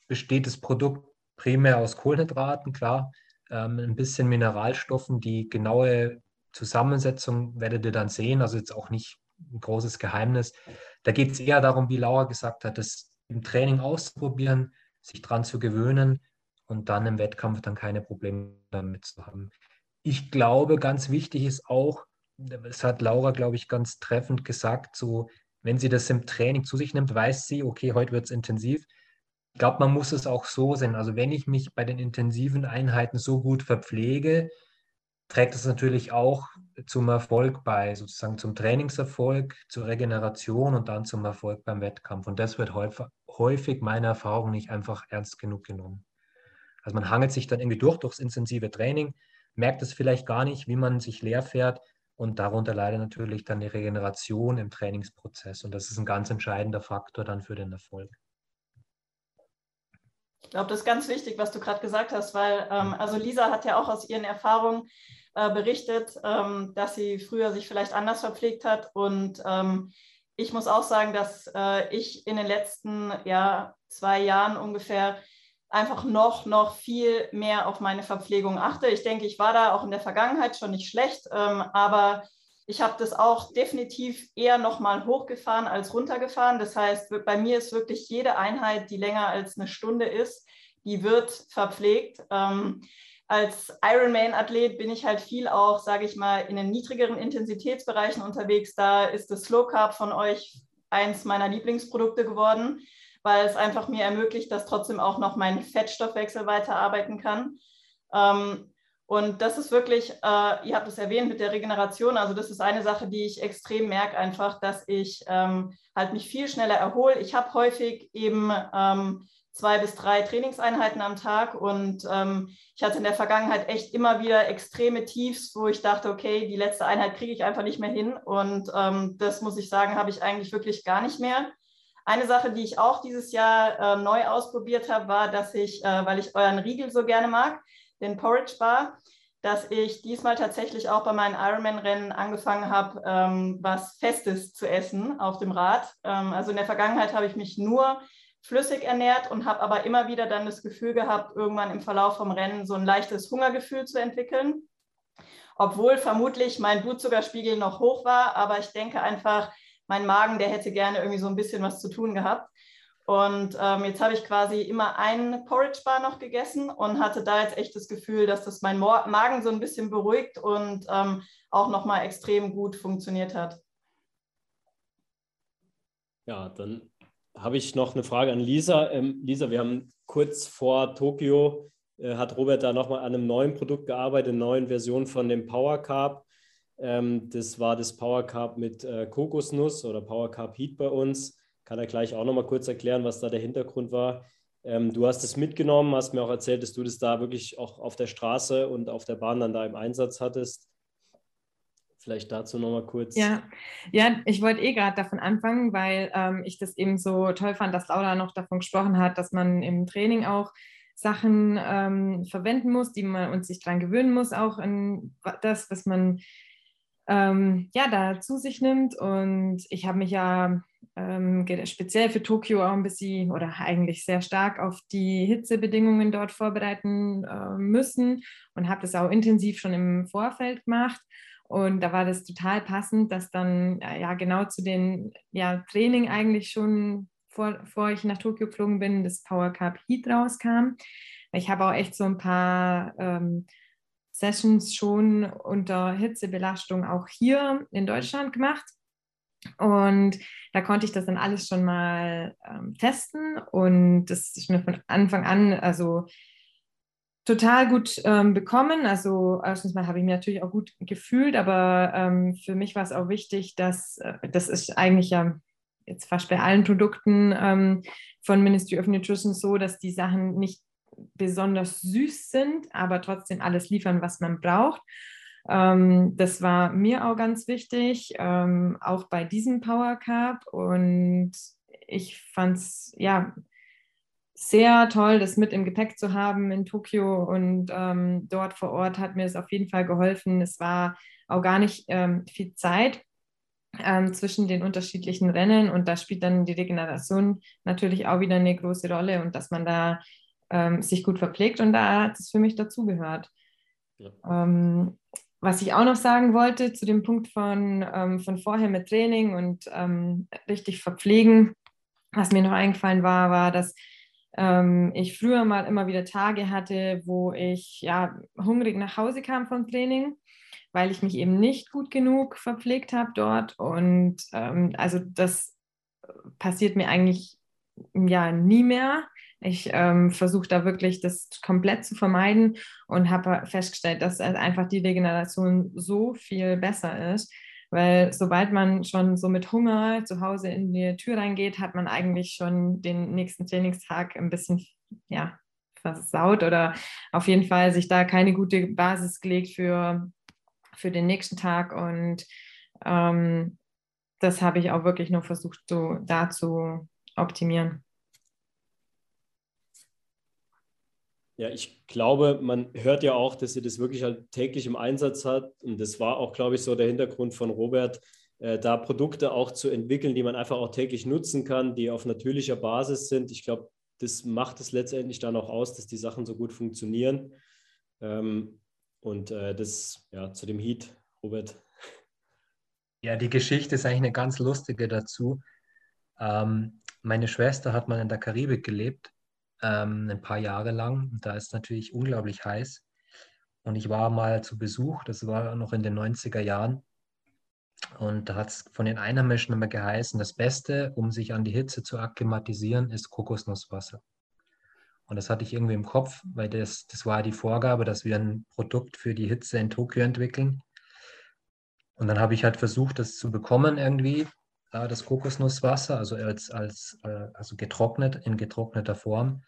besteht das Produkt primär aus Kohlenhydraten, klar, ähm, ein bisschen Mineralstoffen. Die genaue Zusammensetzung werdet ihr dann sehen, also jetzt auch nicht ein großes Geheimnis. Da geht es eher darum, wie Laura gesagt hat, das im Training auszuprobieren, sich daran zu gewöhnen und dann im Wettkampf dann keine Probleme damit zu haben. Ich glaube, ganz wichtig ist auch, das hat Laura, glaube ich, ganz treffend gesagt, so, wenn sie das im Training zu sich nimmt, weiß sie, okay, heute wird es intensiv. Ich glaube, man muss es auch so sehen. Also wenn ich mich bei den intensiven Einheiten so gut verpflege, trägt es natürlich auch zum Erfolg bei, sozusagen zum Trainingserfolg, zur Regeneration und dann zum Erfolg beim Wettkampf. Und das wird häufig, häufig meiner Erfahrung nicht einfach ernst genug genommen. Also man hangelt sich dann irgendwie durch, durchs intensive Training, merkt es vielleicht gar nicht, wie man sich leer fährt und darunter leidet natürlich dann die Regeneration im Trainingsprozess. Und das ist ein ganz entscheidender Faktor dann für den Erfolg. Ich glaube, das ist ganz wichtig, was du gerade gesagt hast, weil ähm, also Lisa hat ja auch aus ihren Erfahrungen äh, berichtet, ähm, dass sie früher sich vielleicht anders verpflegt hat. Und ähm, ich muss auch sagen, dass äh, ich in den letzten ja, zwei Jahren ungefähr einfach noch, noch viel mehr auf meine Verpflegung achte. Ich denke, ich war da auch in der Vergangenheit schon nicht schlecht, ähm, aber ich habe das auch definitiv eher nochmal hochgefahren als runtergefahren. Das heißt, bei mir ist wirklich jede Einheit, die länger als eine Stunde ist, die wird verpflegt. Ähm, als Ironman-Athlet bin ich halt viel auch, sage ich mal, in den niedrigeren Intensitätsbereichen unterwegs. Da ist das Slow Carb von euch eins meiner Lieblingsprodukte geworden weil es einfach mir ermöglicht, dass trotzdem auch noch mein Fettstoffwechsel weiterarbeiten kann. Ähm, und das ist wirklich, äh, ihr habt es erwähnt mit der Regeneration, also das ist eine Sache, die ich extrem merke, einfach, dass ich ähm, halt mich viel schneller erhole. Ich habe häufig eben ähm, zwei bis drei Trainingseinheiten am Tag und ähm, ich hatte in der Vergangenheit echt immer wieder extreme Tiefs, wo ich dachte, okay, die letzte Einheit kriege ich einfach nicht mehr hin und ähm, das muss ich sagen, habe ich eigentlich wirklich gar nicht mehr. Eine Sache, die ich auch dieses Jahr äh, neu ausprobiert habe, war, dass ich, äh, weil ich euren Riegel so gerne mag, den Porridge Bar, dass ich diesmal tatsächlich auch bei meinen Ironman-Rennen angefangen habe, ähm, was Festes zu essen auf dem Rad. Ähm, also in der Vergangenheit habe ich mich nur flüssig ernährt und habe aber immer wieder dann das Gefühl gehabt, irgendwann im Verlauf vom Rennen so ein leichtes Hungergefühl zu entwickeln. Obwohl vermutlich mein Blutzuckerspiegel noch hoch war, aber ich denke einfach, mein Magen, der hätte gerne irgendwie so ein bisschen was zu tun gehabt. Und ähm, jetzt habe ich quasi immer einen Porridge Bar noch gegessen und hatte da jetzt echt das Gefühl, dass das mein Magen so ein bisschen beruhigt und ähm, auch nochmal extrem gut funktioniert hat. Ja, dann habe ich noch eine Frage an Lisa. Ähm, Lisa, wir haben kurz vor Tokio, äh, hat Robert da nochmal an einem neuen Produkt gearbeitet, einer neuen Version von dem Power Carb. Ähm, das war das Power Carb mit äh, Kokosnuss oder Power Carb Heat bei uns. Kann er gleich auch nochmal kurz erklären, was da der Hintergrund war. Ähm, du hast es mitgenommen, hast mir auch erzählt, dass du das da wirklich auch auf der Straße und auf der Bahn dann da im Einsatz hattest. Vielleicht dazu nochmal kurz. Ja, ja ich wollte eh gerade davon anfangen, weil ähm, ich das eben so toll fand, dass Laura noch davon gesprochen hat, dass man im Training auch Sachen ähm, verwenden muss, die man uns sich daran gewöhnen muss, auch in das, was man ähm, ja, da zu sich nimmt. Und ich habe mich ja ähm, speziell für Tokio auch ein bisschen oder eigentlich sehr stark auf die Hitzebedingungen dort vorbereiten äh, müssen und habe das auch intensiv schon im Vorfeld gemacht. Und da war das total passend, dass dann ja genau zu den ja, Training eigentlich schon vor, bevor ich nach Tokio geflogen bin, das Power Cup Heat rauskam. Ich habe auch echt so ein paar ähm, Sessions schon unter Hitzebelastung auch hier in Deutschland gemacht. Und da konnte ich das dann alles schon mal ähm, testen und das ist mir von Anfang an also total gut ähm, bekommen. Also erstens mal habe ich mich natürlich auch gut gefühlt, aber ähm, für mich war es auch wichtig, dass äh, das ist eigentlich ja jetzt fast bei allen Produkten ähm, von Ministry of Nutrition so, dass die Sachen nicht besonders süß sind, aber trotzdem alles liefern, was man braucht. Ähm, das war mir auch ganz wichtig, ähm, auch bei diesem Power Cup. Und ich fand es ja sehr toll, das mit im Gepäck zu haben in Tokio. Und ähm, dort vor Ort hat mir es auf jeden Fall geholfen. Es war auch gar nicht ähm, viel Zeit ähm, zwischen den unterschiedlichen Rennen und da spielt dann die Regeneration natürlich auch wieder eine große Rolle und dass man da ähm, sich gut verpflegt und da hat es für mich dazugehört. Ja. Ähm, was ich auch noch sagen wollte zu dem Punkt von, ähm, von vorher mit Training und ähm, richtig verpflegen, was mir noch eingefallen war, war, dass ähm, ich früher mal immer wieder Tage hatte, wo ich ja hungrig nach Hause kam vom Training weil ich mich eben nicht gut genug verpflegt habe dort. Und ähm, also das passiert mir eigentlich ja nie mehr. Ich ähm, versuche da wirklich das komplett zu vermeiden und habe festgestellt, dass einfach die Regeneration so viel besser ist. Weil sobald man schon so mit Hunger zu Hause in die Tür reingeht, hat man eigentlich schon den nächsten Trainingstag ein bisschen ja, versaut oder auf jeden Fall sich da keine gute Basis gelegt für für den nächsten Tag. Und ähm, das habe ich auch wirklich nur versucht, so da zu optimieren. Ja, ich glaube, man hört ja auch, dass sie das wirklich halt täglich im Einsatz hat. Und das war auch, glaube ich, so der Hintergrund von Robert, äh, da Produkte auch zu entwickeln, die man einfach auch täglich nutzen kann, die auf natürlicher Basis sind. Ich glaube, das macht es letztendlich dann auch aus, dass die Sachen so gut funktionieren. Ähm, und äh, das, ja, zu dem Heat, Robert. Ja, die Geschichte ist eigentlich eine ganz lustige dazu. Ähm, meine Schwester hat mal in der Karibik gelebt, ähm, ein paar Jahre lang. Da ist natürlich unglaublich heiß. Und ich war mal zu Besuch, das war noch in den 90er Jahren. Und da hat es von den Einheimischen immer geheißen, das Beste, um sich an die Hitze zu akklimatisieren, ist Kokosnusswasser. Und das hatte ich irgendwie im Kopf, weil das, das war die Vorgabe, dass wir ein Produkt für die Hitze in Tokio entwickeln. Und dann habe ich halt versucht, das zu bekommen irgendwie, das Kokosnusswasser, also als, als äh, also getrocknet, in getrockneter Form.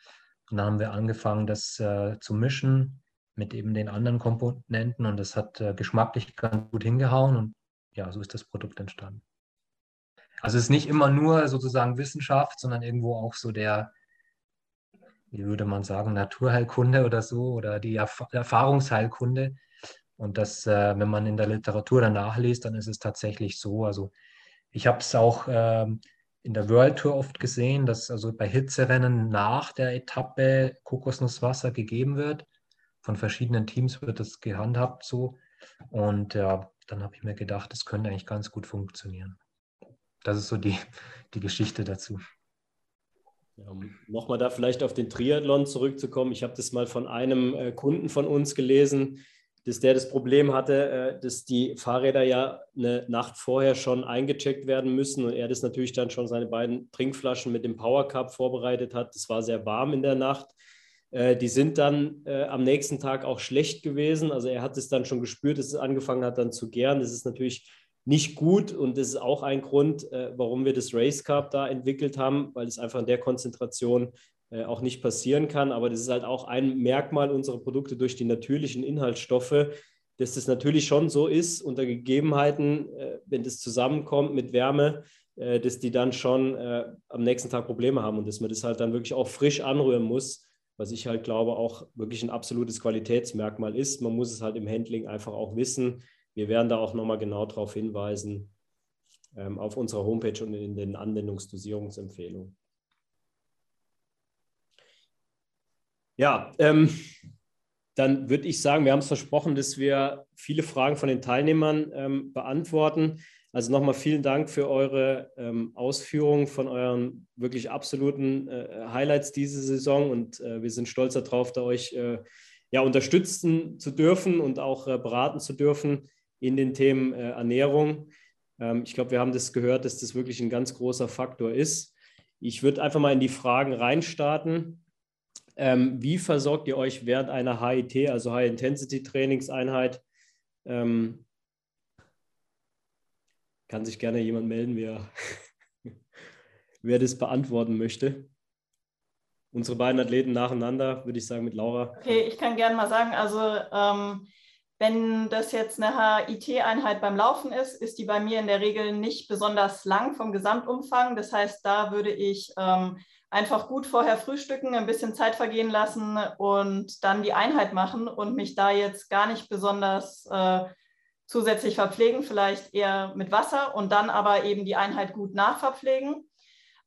Und dann haben wir angefangen, das äh, zu mischen mit eben den anderen Komponenten und das hat äh, geschmacklich ganz gut hingehauen und ja, so ist das Produkt entstanden. Also es ist nicht immer nur sozusagen Wissenschaft, sondern irgendwo auch so der, wie würde man sagen, Naturheilkunde oder so oder die Erf Erfahrungsheilkunde. Und das, äh, wenn man in der Literatur danach liest, dann ist es tatsächlich so. Also ich habe es auch ähm, in der World Tour oft gesehen, dass also bei Hitzerennen nach der Etappe Kokosnusswasser gegeben wird. Von verschiedenen Teams wird das gehandhabt so. Und ja, dann habe ich mir gedacht, das könnte eigentlich ganz gut funktionieren. Das ist so die, die Geschichte dazu. Ja, um nochmal da vielleicht auf den Triathlon zurückzukommen. Ich habe das mal von einem äh, Kunden von uns gelesen, dass der das Problem hatte, äh, dass die Fahrräder ja eine Nacht vorher schon eingecheckt werden müssen und er das natürlich dann schon seine beiden Trinkflaschen mit dem Power Cup vorbereitet hat. Das war sehr warm in der Nacht. Äh, die sind dann äh, am nächsten Tag auch schlecht gewesen. Also er hat es dann schon gespürt, dass es angefangen hat dann zu gären. Das ist natürlich nicht gut und das ist auch ein Grund, warum wir das Race Cup da entwickelt haben, weil es einfach in der Konzentration auch nicht passieren kann. Aber das ist halt auch ein Merkmal unserer Produkte durch die natürlichen Inhaltsstoffe, dass das natürlich schon so ist unter Gegebenheiten, äh, wenn das zusammenkommt mit Wärme, äh, dass die dann schon äh, am nächsten Tag Probleme haben und dass man das halt dann wirklich auch frisch anrühren muss. Was ich halt glaube, auch wirklich ein absolutes Qualitätsmerkmal ist. Man muss es halt im Handling einfach auch wissen, wir werden da auch nochmal genau darauf hinweisen ähm, auf unserer Homepage und in den Anwendungsdosierungsempfehlungen. Ja, ähm, dann würde ich sagen, wir haben es versprochen, dass wir viele Fragen von den Teilnehmern ähm, beantworten. Also nochmal vielen Dank für eure ähm, Ausführungen von euren wirklich absoluten äh, Highlights diese Saison und äh, wir sind stolz darauf, da euch äh, ja, unterstützen zu dürfen und auch äh, beraten zu dürfen in den Themen äh, Ernährung. Ähm, ich glaube, wir haben das gehört, dass das wirklich ein ganz großer Faktor ist. Ich würde einfach mal in die Fragen reinstarten. Ähm, wie versorgt ihr euch während einer HIT, also High-Intensity-Trainingseinheit? Ähm, kann sich gerne jemand melden, wer, wer das beantworten möchte. unsere beiden Athleten nacheinander, würde ich sagen, mit Laura. Okay, ich kann gerne mal sagen, also ähm, wenn das jetzt eine HIT-Einheit beim Laufen ist, ist die bei mir in der Regel nicht besonders lang vom Gesamtumfang. Das heißt, da würde ich ähm, einfach gut vorher frühstücken, ein bisschen Zeit vergehen lassen und dann die Einheit machen und mich da jetzt gar nicht besonders äh, zusätzlich verpflegen, vielleicht eher mit Wasser und dann aber eben die Einheit gut nachverpflegen.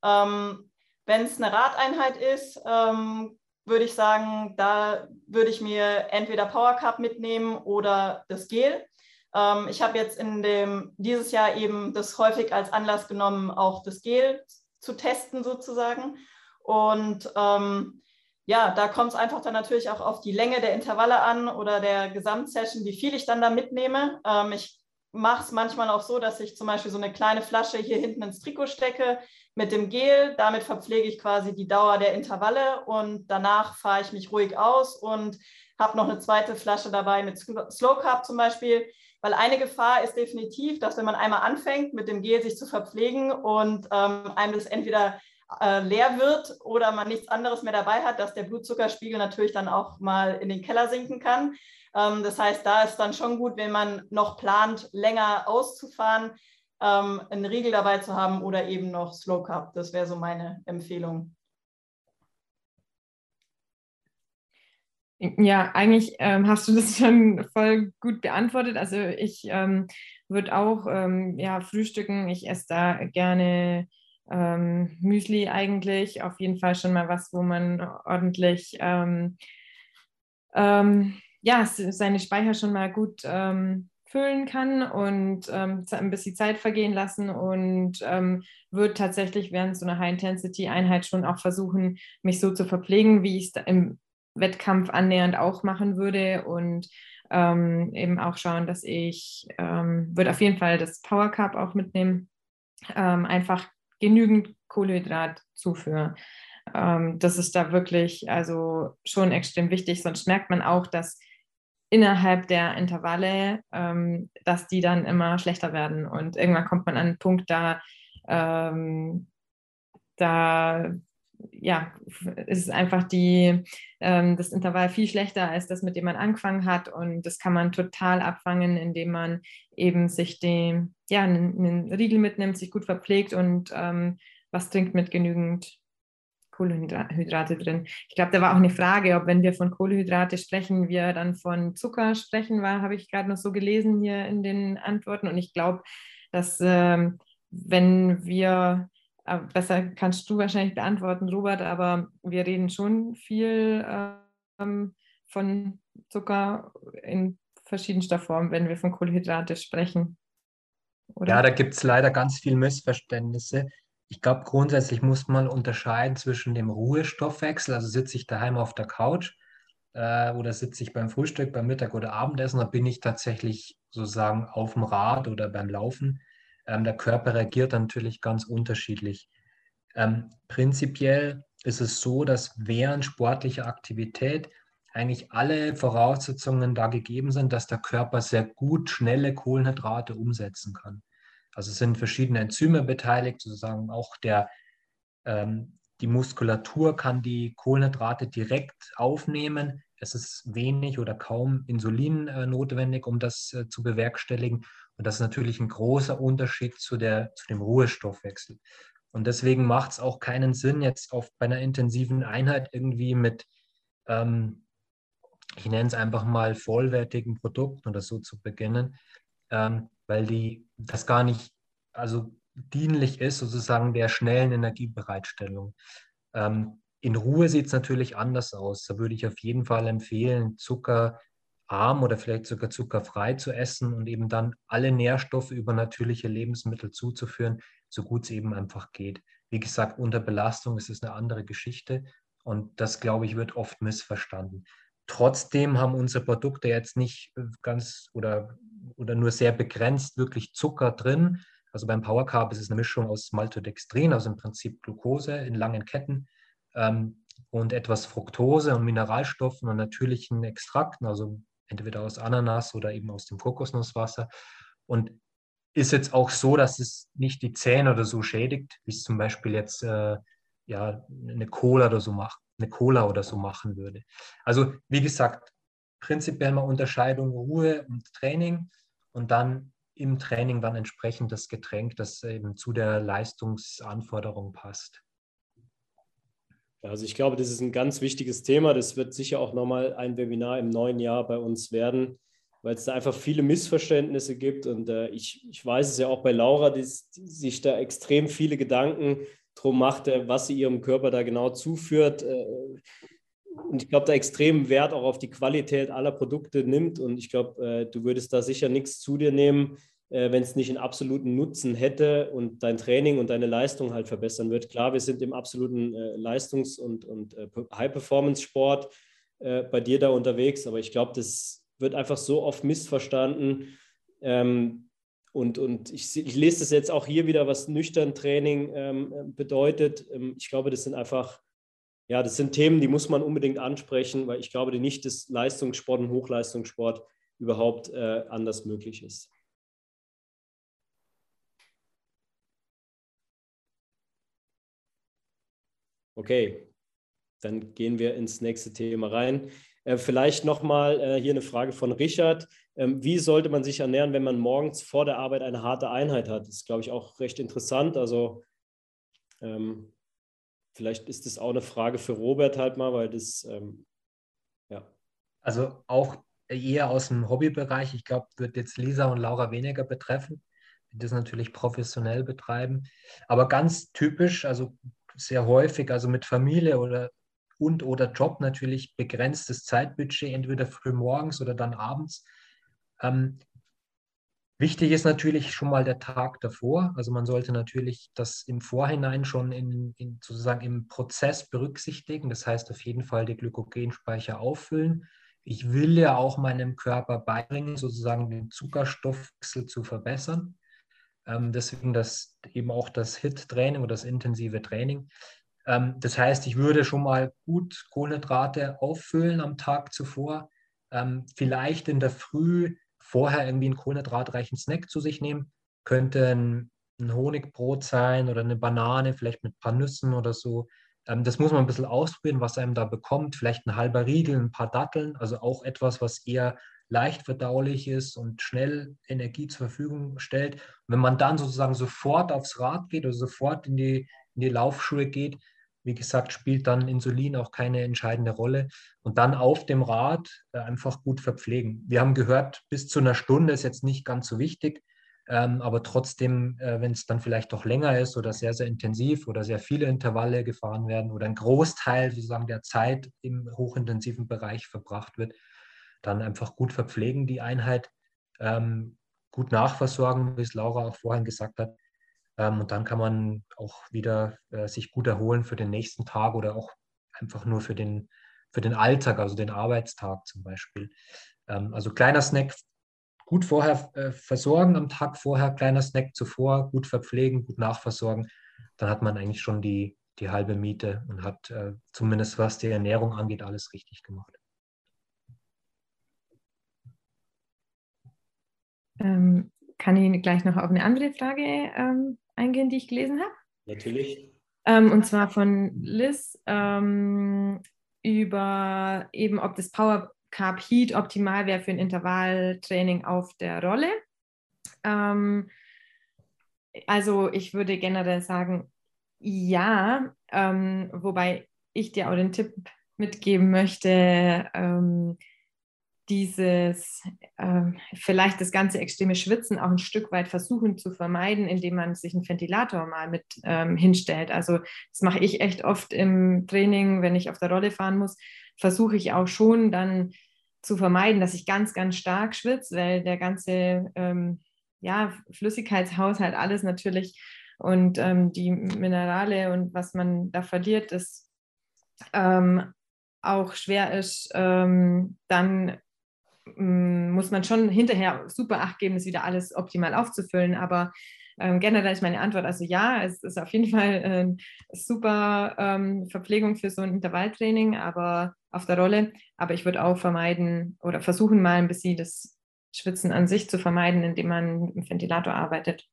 Ähm, wenn es eine Radeinheit ist, ähm, würde ich sagen, da würde ich mir entweder Power Cup mitnehmen oder das Gel. Ähm, ich habe jetzt in dem, dieses Jahr eben das häufig als Anlass genommen, auch das Gel zu testen sozusagen. Und ähm, ja, da kommt es einfach dann natürlich auch auf die Länge der Intervalle an oder der Gesamtsession, wie viel ich dann da mitnehme. Ähm, ich mache es manchmal auch so, dass ich zum Beispiel so eine kleine Flasche hier hinten ins Trikot stecke mit dem Gel. Damit verpflege ich quasi die Dauer der Intervalle und danach fahre ich mich ruhig aus und habe noch eine zweite Flasche dabei mit Slow Carb zum Beispiel. Weil eine Gefahr ist definitiv, dass wenn man einmal anfängt, mit dem Gel sich zu verpflegen und ähm, einem das entweder äh, leer wird oder man nichts anderes mehr dabei hat, dass der Blutzuckerspiegel natürlich dann auch mal in den Keller sinken kann. Ähm, das heißt, da ist dann schon gut, wenn man noch plant, länger auszufahren, ähm, einen Riegel dabei zu haben oder eben noch Slow Cup. Das wäre so meine Empfehlung. Ja, eigentlich ähm, hast du das schon voll gut beantwortet. Also ich ähm, würde auch ähm, ja, frühstücken. Ich esse da gerne ähm, Müsli eigentlich. Auf jeden Fall schon mal was, wo man ordentlich ähm, ähm, ja, seine Speicher schon mal gut ähm, füllen kann und ähm, ein bisschen Zeit vergehen lassen und ähm, würde tatsächlich während so einer High-Intensity-Einheit schon auch versuchen, mich so zu verpflegen, wie ich es im Wettkampf annähernd auch machen würde und ähm, eben auch schauen, dass ich, ähm, würde auf jeden Fall das Power Cup auch mitnehmen, ähm, einfach genügend Kohlenhydrat zuführen. Ähm, das ist da wirklich also schon extrem wichtig, sonst merkt man auch, dass innerhalb der Intervalle, ähm, dass die dann immer schlechter werden. Und irgendwann kommt man an einen Punkt, da, ähm, da ja, ist einfach die, ähm, das Intervall viel schlechter als das, mit dem man angefangen hat. Und das kann man total abfangen, indem man eben sich den, ja, einen, einen Riegel mitnimmt, sich gut verpflegt und ähm, was trinkt mit genügend Kohlenhydrate drin. Ich glaube, da war auch eine Frage, ob wenn wir von Kohlenhydrate sprechen, wir dann von Zucker sprechen, war, habe ich gerade noch so gelesen hier in den Antworten. Und ich glaube, dass ähm, wenn wir, besser kannst du wahrscheinlich beantworten, Robert, aber wir reden schon viel ähm, von Zucker in verschiedenster Form, wenn wir von Kohlenhydrate sprechen. Oder? Ja, da gibt es leider ganz viele Missverständnisse. Ich glaube, grundsätzlich muss man unterscheiden zwischen dem Ruhestoffwechsel, also sitze ich daheim auf der Couch äh, oder sitze ich beim Frühstück, beim Mittag oder Abendessen, da bin ich tatsächlich sozusagen auf dem Rad oder beim Laufen. Ähm, der Körper reagiert natürlich ganz unterschiedlich. Ähm, prinzipiell ist es so, dass während sportlicher Aktivität eigentlich alle Voraussetzungen da gegeben sind, dass der Körper sehr gut schnelle Kohlenhydrate umsetzen kann. Also sind verschiedene Enzyme beteiligt, sozusagen auch der, ähm, die Muskulatur kann die Kohlenhydrate direkt aufnehmen. Es ist wenig oder kaum Insulin äh, notwendig, um das äh, zu bewerkstelligen. Und das ist natürlich ein großer Unterschied zu, der, zu dem Ruhestoffwechsel. Und deswegen macht es auch keinen Sinn, jetzt auf, bei einer intensiven Einheit irgendwie mit, ähm, ich nenne es einfach mal vollwertigen Produkten oder so zu beginnen, ähm, weil die das gar nicht also dienlich ist, sozusagen der schnellen Energiebereitstellung. Ähm, in Ruhe sieht es natürlich anders aus. Da würde ich auf jeden Fall empfehlen, zuckerarm oder vielleicht sogar zuckerfrei zu essen und eben dann alle Nährstoffe über natürliche Lebensmittel zuzuführen, so gut es eben einfach geht. Wie gesagt, unter Belastung ist es eine andere Geschichte und das, glaube ich, wird oft missverstanden. Trotzdem haben unsere Produkte jetzt nicht ganz oder, oder nur sehr begrenzt wirklich Zucker drin. Also beim Power Carb ist es eine Mischung aus Maltodextrin, also im Prinzip Glucose in langen Ketten ähm, und etwas Fructose und Mineralstoffen und natürlichen Extrakten, also entweder aus Ananas oder eben aus dem Kokosnusswasser. Und ist jetzt auch so, dass es nicht die Zähne oder so schädigt, wie es zum Beispiel jetzt äh, ja, eine Cola oder so macht, eine Cola oder so machen würde. Also wie gesagt, prinzipiell mal Unterscheidung Ruhe und Training und dann im Training dann entsprechend das Getränk, das eben zu der Leistungsanforderung passt. Also ich glaube, das ist ein ganz wichtiges Thema. Das wird sicher auch nochmal ein Webinar im neuen Jahr bei uns werden, weil es da einfach viele Missverständnisse gibt. Und äh, ich, ich weiß es ja auch bei Laura, die, die sich da extrem viele Gedanken drum macht, äh, was sie ihrem Körper da genau zuführt. Äh, und ich glaube, da extrem Wert auch auf die Qualität aller Produkte nimmt. Und ich glaube, äh, du würdest da sicher nichts zu dir nehmen, äh, wenn es nicht einen absoluten Nutzen hätte und dein Training und deine Leistung halt verbessern wird. Klar, wir sind im absoluten äh, Leistungs- und, und äh, High-Performance-Sport äh, bei dir da unterwegs, aber ich glaube, das wird einfach so oft missverstanden. Ähm, und, und ich, ich, lese das jetzt auch hier wieder, was nüchtern Training ähm, bedeutet. Ähm, ich glaube, das sind einfach, ja, das sind Themen, die muss man unbedingt ansprechen, weil ich glaube nicht, dass Leistungssport und Hochleistungssport überhaupt äh, anders möglich ist. Okay, dann gehen wir ins nächste Thema rein. Äh, vielleicht nochmal äh, hier eine Frage von Richard. Ähm, wie sollte man sich ernähren, wenn man morgens vor der Arbeit eine harte Einheit hat? Das ist, glaube ich, auch recht interessant. Also ähm, vielleicht ist das auch eine Frage für Robert halt mal, weil das, ähm, ja. Also auch eher aus dem Hobbybereich. Ich glaube, wird jetzt Lisa und Laura weniger betreffen, die das natürlich professionell betreiben. Aber ganz typisch, also sehr häufig, also mit Familie oder und oder Job natürlich begrenztes Zeitbudget, entweder früh morgens oder dann abends. Ähm, wichtig ist natürlich schon mal der Tag davor. Also man sollte natürlich das im Vorhinein schon in, in sozusagen im Prozess berücksichtigen. Das heißt auf jeden Fall die Glykogenspeicher auffüllen. Ich will ja auch meinem Körper beibringen, sozusagen den Zuckerstoffwechsel zu verbessern. Ähm, deswegen das eben auch das HIT-Training oder das intensive Training. Ähm, das heißt, ich würde schon mal gut Kohlenhydrate auffüllen am Tag zuvor. Ähm, vielleicht in der Früh vorher irgendwie einen kohlenhydratreichen Snack zu sich nehmen. Könnte ein, Honigbrot sein oder eine Banane, vielleicht mit ein paar Nüssen oder so. Das muss man ein bisschen ausprobieren, was einem da bekommt. Vielleicht ein halber Riegel, ein paar Datteln. Also auch etwas, was eher leicht verdaulich ist und schnell Energie zur Verfügung stellt. Und wenn man dann sozusagen sofort aufs Rad geht oder sofort in die, in die Laufschuhe geht, wie gesagt, spielt dann Insulin auch keine entscheidende Rolle. Und dann auf dem Rad äh, einfach gut verpflegen. Wir haben gehört, bis zu einer Stunde ist jetzt nicht ganz so wichtig. Ähm, aber trotzdem, äh, wenn es dann vielleicht doch länger ist oder sehr, sehr intensiv oder sehr viele Intervalle gefahren werden oder ein Großteil sozusagen der Zeit im hochintensiven Bereich verbracht wird, dann einfach gut verpflegen, die Einheit, ähm, gut nachversorgen, wie es Laura auch vorhin gesagt hat. Ähm, und dann kann man auch wieder äh, sich gut erholen für den nächsten Tag oder auch einfach nur für den, für den Alltag, also den Arbeitstag zum Beispiel. Ähm, also kleiner Snack, gut vorher äh, versorgen am Tag vorher, kleiner Snack zuvor, gut verpflegen, gut nachversorgen. Dann hat man eigentlich schon die, die halbe Miete und hat äh, zumindest was die Ernährung angeht, alles richtig gemacht. Ähm, kann ich gleich noch auf eine andere Frage ähm, eingehen, die ich gelesen habe? Natürlich. Ähm, und zwar von Liz ähm, über eben, ob das Power Carb Heat optimal wäre für ein Intervalltraining auf der Rolle. Ähm, also ich würde generell sagen, ja, ähm, wobei ich dir auch den Tipp mitgeben möchte, ähm, dieses äh, vielleicht das ganze extreme Schwitzen auch ein Stück weit versuchen zu vermeiden, indem man sich einen Ventilator mal mit ähm, hinstellt. Also das mache ich echt oft im Training, wenn ich auf der Rolle fahren muss, versuche ich auch schon dann zu vermeiden, dass ich ganz, ganz stark schwitze, weil der ganze ähm, ja, Flüssigkeitshaushalt, alles natürlich und ähm, die Minerale und was man da verliert, das ähm, auch schwer ist, ähm, dann muss man schon hinterher super Acht geben, das wieder alles optimal aufzufüllen. Aber ähm, generell ist meine Antwort also ja, es ist auf jeden Fall äh, super ähm, Verpflegung für so ein Intervalltraining, aber auf der Rolle. Aber ich würde auch vermeiden oder versuchen mal ein bisschen das Schwitzen an sich zu vermeiden, indem man im Ventilator arbeitet.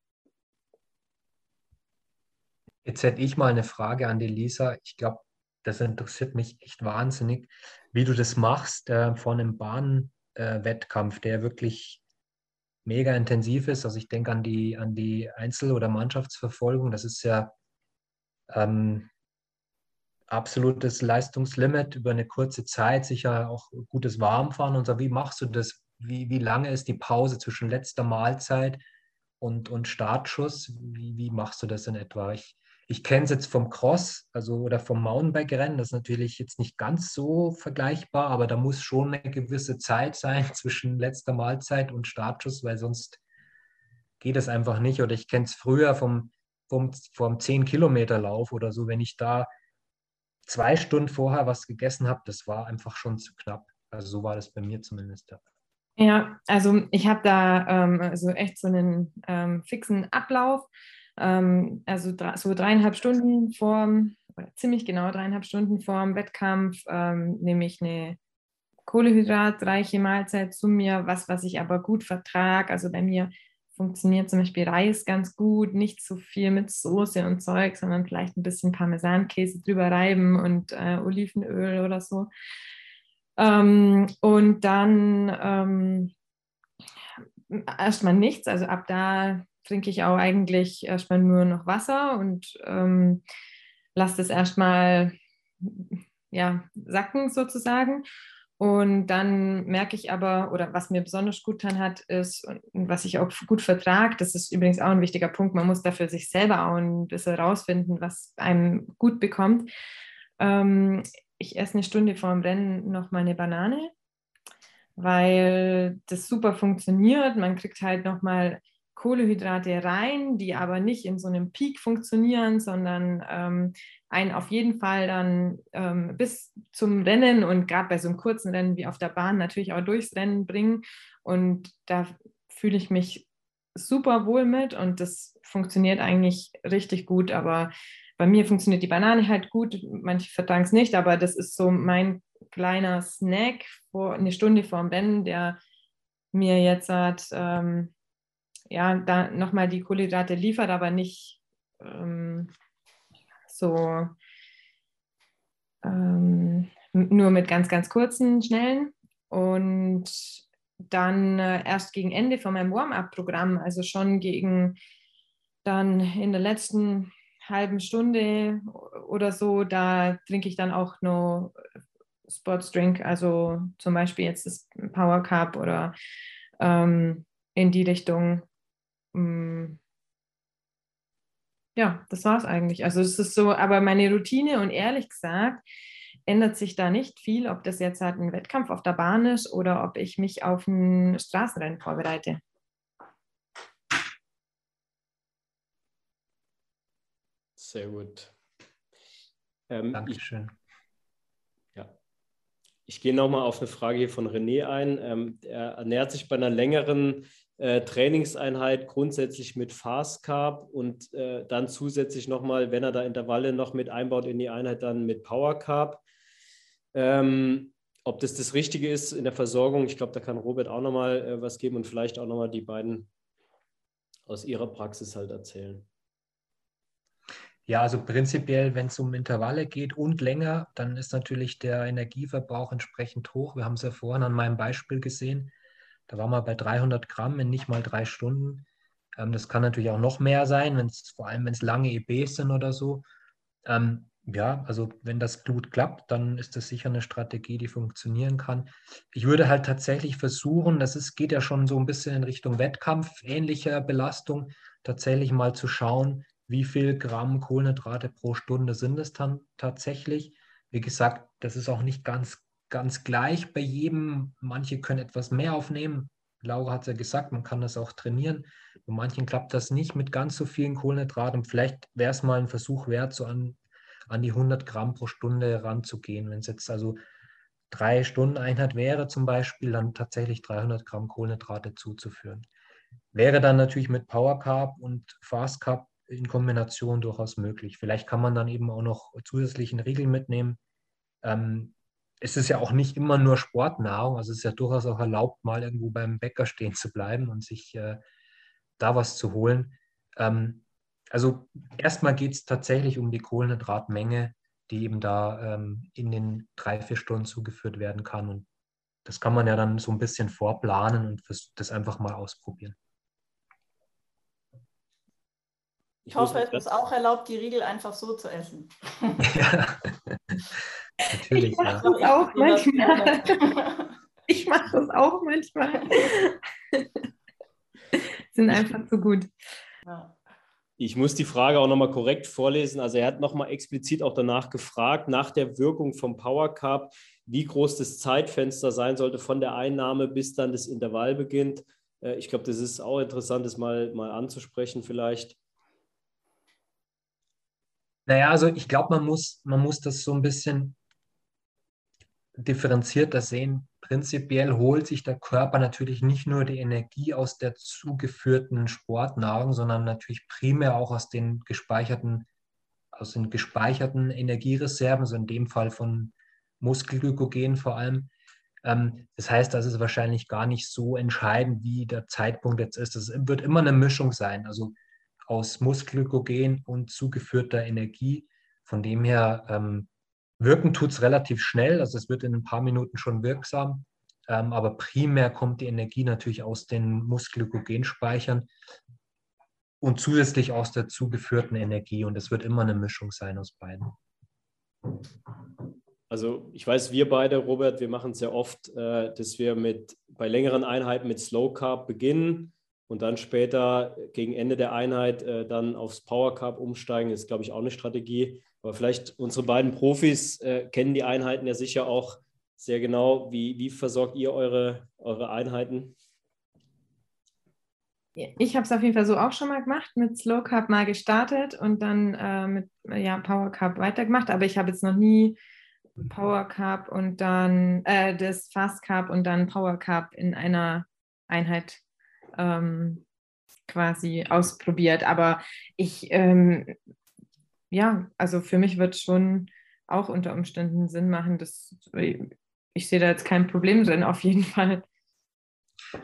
Jetzt hätte ich mal eine Frage an die Lisa. Ich glaube, das interessiert mich echt wahnsinnig, wie du das machst äh, vor einem Bahnwettkampf, äh, der wirklich mega intensiv ist. Also ich denke an die, an die Einzel- oder Mannschaftsverfolgung. Das ist ja ähm, absolutes Leistungslimit über eine kurze Zeit, sicher auch gutes Warmfahren und so. Wie machst du das? Wie, wie lange ist die Pause zwischen letzter Mahlzeit und, und Startschuss? Wie, wie machst du das in etwa? Ich, ich kenne es jetzt vom Cross, also oder vom Mountainbike-Rennen, das ist natürlich jetzt nicht ganz so vergleichbar, aber da muss schon eine gewisse Zeit sein zwischen letzter Mahlzeit und Startschuss, weil sonst geht es einfach nicht. Oder ich kenne es früher vom, vom, vom 10-Kilometer-Lauf oder so, wenn ich da zwei Stunden vorher was gegessen habe, das war einfach schon zu knapp. Also so war das bei mir zumindest. Ja. Also ich habe da ähm, also echt so einen ähm, fixen Ablauf. Ähm, also so dreieinhalb Stunden vor, oder ziemlich genau dreieinhalb Stunden vor dem Wettkampf ähm, nehme ich eine kohlehydratreiche Mahlzeit zu mir, was, was ich aber gut vertrage. Also bei mir funktioniert zum Beispiel Reis ganz gut, nicht zu viel mit Soße und Zeug, sondern vielleicht ein bisschen Parmesankäse drüber reiben und äh, Olivenöl oder so. Ähm, und dann ähm, erstmal nichts, also ab da trinke ich auch eigentlich erstmal nur noch Wasser und ähm, lasse das erstmal ja, sacken sozusagen. Und dann merke ich aber, oder was mir besonders gut getan hat, ist, und was ich auch gut vertrage, das ist übrigens auch ein wichtiger Punkt, man muss dafür sich selber auch ein bisschen rausfinden, was einem gut bekommt. Ähm, ich esse eine Stunde vor dem Rennen noch meine Banane, weil das super funktioniert. Man kriegt halt nochmal Kohlehydrate rein, die aber nicht in so einem Peak funktionieren, sondern ähm, einen auf jeden Fall dann ähm, bis zum Rennen und gerade bei so einem kurzen Rennen wie auf der Bahn natürlich auch durchs Rennen bringen. Und da fühle ich mich super wohl mit und das funktioniert eigentlich richtig gut. Aber bei mir funktioniert die Banane halt gut, manche vertragen es nicht, aber das ist so mein kleiner Snack vor eine Stunde vor dem Rennen, der mir jetzt hat, ähm, ja, da nochmal die Kohlenhydrate liefert, aber nicht ähm, so ähm, nur mit ganz, ganz kurzen, schnellen. Und dann äh, erst gegen Ende von meinem Warm-up-Programm, also schon gegen dann in der letzten halben Stunde oder so, da trinke ich dann auch noch Sportsdrink, also zum Beispiel jetzt das Power Cup oder ähm, in die Richtung. Mm. ja, das war es eigentlich. Also es ist so, aber meine Routine und ehrlich gesagt ändert sich da nicht viel, ob das jetzt halt ein Wettkampf auf der Bahn ist oder ob ich mich auf ein Straßenrennen vorbereite. Sehr gut. Ähm, Dankeschön. Ich, ja. Ich gehe nochmal auf eine Frage hier von René ein. Ähm, er ernährt sich bei einer längeren äh, Trainingseinheit grundsätzlich mit Fast Carb und äh, dann zusätzlich nochmal, wenn er da Intervalle noch mit einbaut in die Einheit, dann mit Power Carb. Ähm, ob das das Richtige ist in der Versorgung, ich glaube, da kann Robert auch nochmal äh, was geben und vielleicht auch nochmal die beiden aus ihrer Praxis halt erzählen. Ja, also prinzipiell, wenn es um Intervalle geht und länger, dann ist natürlich der Energieverbrauch entsprechend hoch. Wir haben es ja vorhin an meinem Beispiel gesehen. Da waren wir bei 300 Gramm in nicht mal drei Stunden. Ähm, das kann natürlich auch noch mehr sein, wenn's, vor allem wenn es lange EBs sind oder so. Ähm, ja, also wenn das Blut klappt, dann ist das sicher eine Strategie, die funktionieren kann. Ich würde halt tatsächlich versuchen, das ist, geht ja schon so ein bisschen in Richtung Wettkampf, ähnlicher Belastung, tatsächlich mal zu schauen, wie viel Gramm Kohlenhydrate pro Stunde sind es dann tatsächlich. Wie gesagt, das ist auch nicht ganz ganz gleich bei jedem. Manche können etwas mehr aufnehmen. Laura hat ja gesagt, man kann das auch trainieren. Bei manchen klappt das nicht mit ganz so vielen Kohlenhydraten. Vielleicht wäre es mal ein Versuch wert, so an, an die 100 Gramm pro Stunde ranzugehen. Wenn es jetzt also drei Stunden Einheit wäre zum Beispiel, dann tatsächlich 300 Gramm Kohlenhydrate zuzuführen. Wäre dann natürlich mit Power Carb und Fast Carb in Kombination durchaus möglich. Vielleicht kann man dann eben auch noch zusätzlichen Riegel mitnehmen. Ähm, es ist ja auch nicht immer nur Sportnahrung, also es ist ja durchaus auch erlaubt, mal irgendwo beim Bäcker stehen zu bleiben und sich äh, da was zu holen. Ähm, also erstmal geht es tatsächlich um die Kohlenhydratmenge, die eben da ähm, in den drei, vier Stunden zugeführt werden kann. Und das kann man ja dann so ein bisschen vorplanen und das einfach mal ausprobieren. Ich hoffe, es ist auch erlaubt, die Riegel einfach so zu essen. ja, natürlich. Ich mache ja. das auch manchmal. ich mache das auch manchmal. Sind einfach zu gut. Ja. Ich muss die Frage auch nochmal korrekt vorlesen. Also er hat nochmal explizit auch danach gefragt, nach der Wirkung vom Power Cup, wie groß das Zeitfenster sein sollte von der Einnahme bis dann das Intervall beginnt. Äh, ich glaube, das ist auch interessant, das mal, mal anzusprechen vielleicht. Naja, also ich glaube, man muss, man muss das so ein bisschen differenzierter sehen. Prinzipiell holt sich der Körper natürlich nicht nur die Energie aus der zugeführten Sportnahrung, sondern natürlich primär auch aus den gespeicherten, aus den gespeicherten Energiereserven, also in dem Fall von Muskelglykogen vor allem. Ähm, das heißt, das ist wahrscheinlich gar nicht so entscheidend, wie der Zeitpunkt jetzt ist. Es wird immer eine Mischung sein, also aus Muskelglykogen und zugeführter Energie. Von dem her ähm, Wirken tut es relativ schnell, also es wird in ein paar Minuten schon wirksam, ähm, aber primär kommt die Energie natürlich aus den Muskelglykogenspeichern und zusätzlich aus der zugeführten Energie und es wird immer eine Mischung sein aus beiden. Also ich weiß, wir beide, Robert, wir machen es sehr oft, äh, dass wir mit bei längeren Einheiten mit Slow Carb beginnen und dann später gegen Ende der Einheit äh, dann aufs Power Carb umsteigen. Ist, glaube ich, auch eine Strategie. Aber vielleicht unsere beiden Profis äh, kennen die Einheiten ja sicher auch sehr genau. Wie, wie versorgt ihr eure, eure Einheiten? Ich habe es auf jeden Fall so auch schon mal gemacht, mit Slow Carb mal gestartet und dann äh, mit ja, Power Carb weitergemacht. Aber ich habe jetzt noch nie Power Carb und dann äh, das Fast Carb und dann Power Carb in einer Einheit ähm, quasi ausprobiert. Aber ich ähm, ja, also für mich wird schon auch unter Umständen Sinn machen. Dass, ich sehe da jetzt kein Problem drin, auf jeden Fall.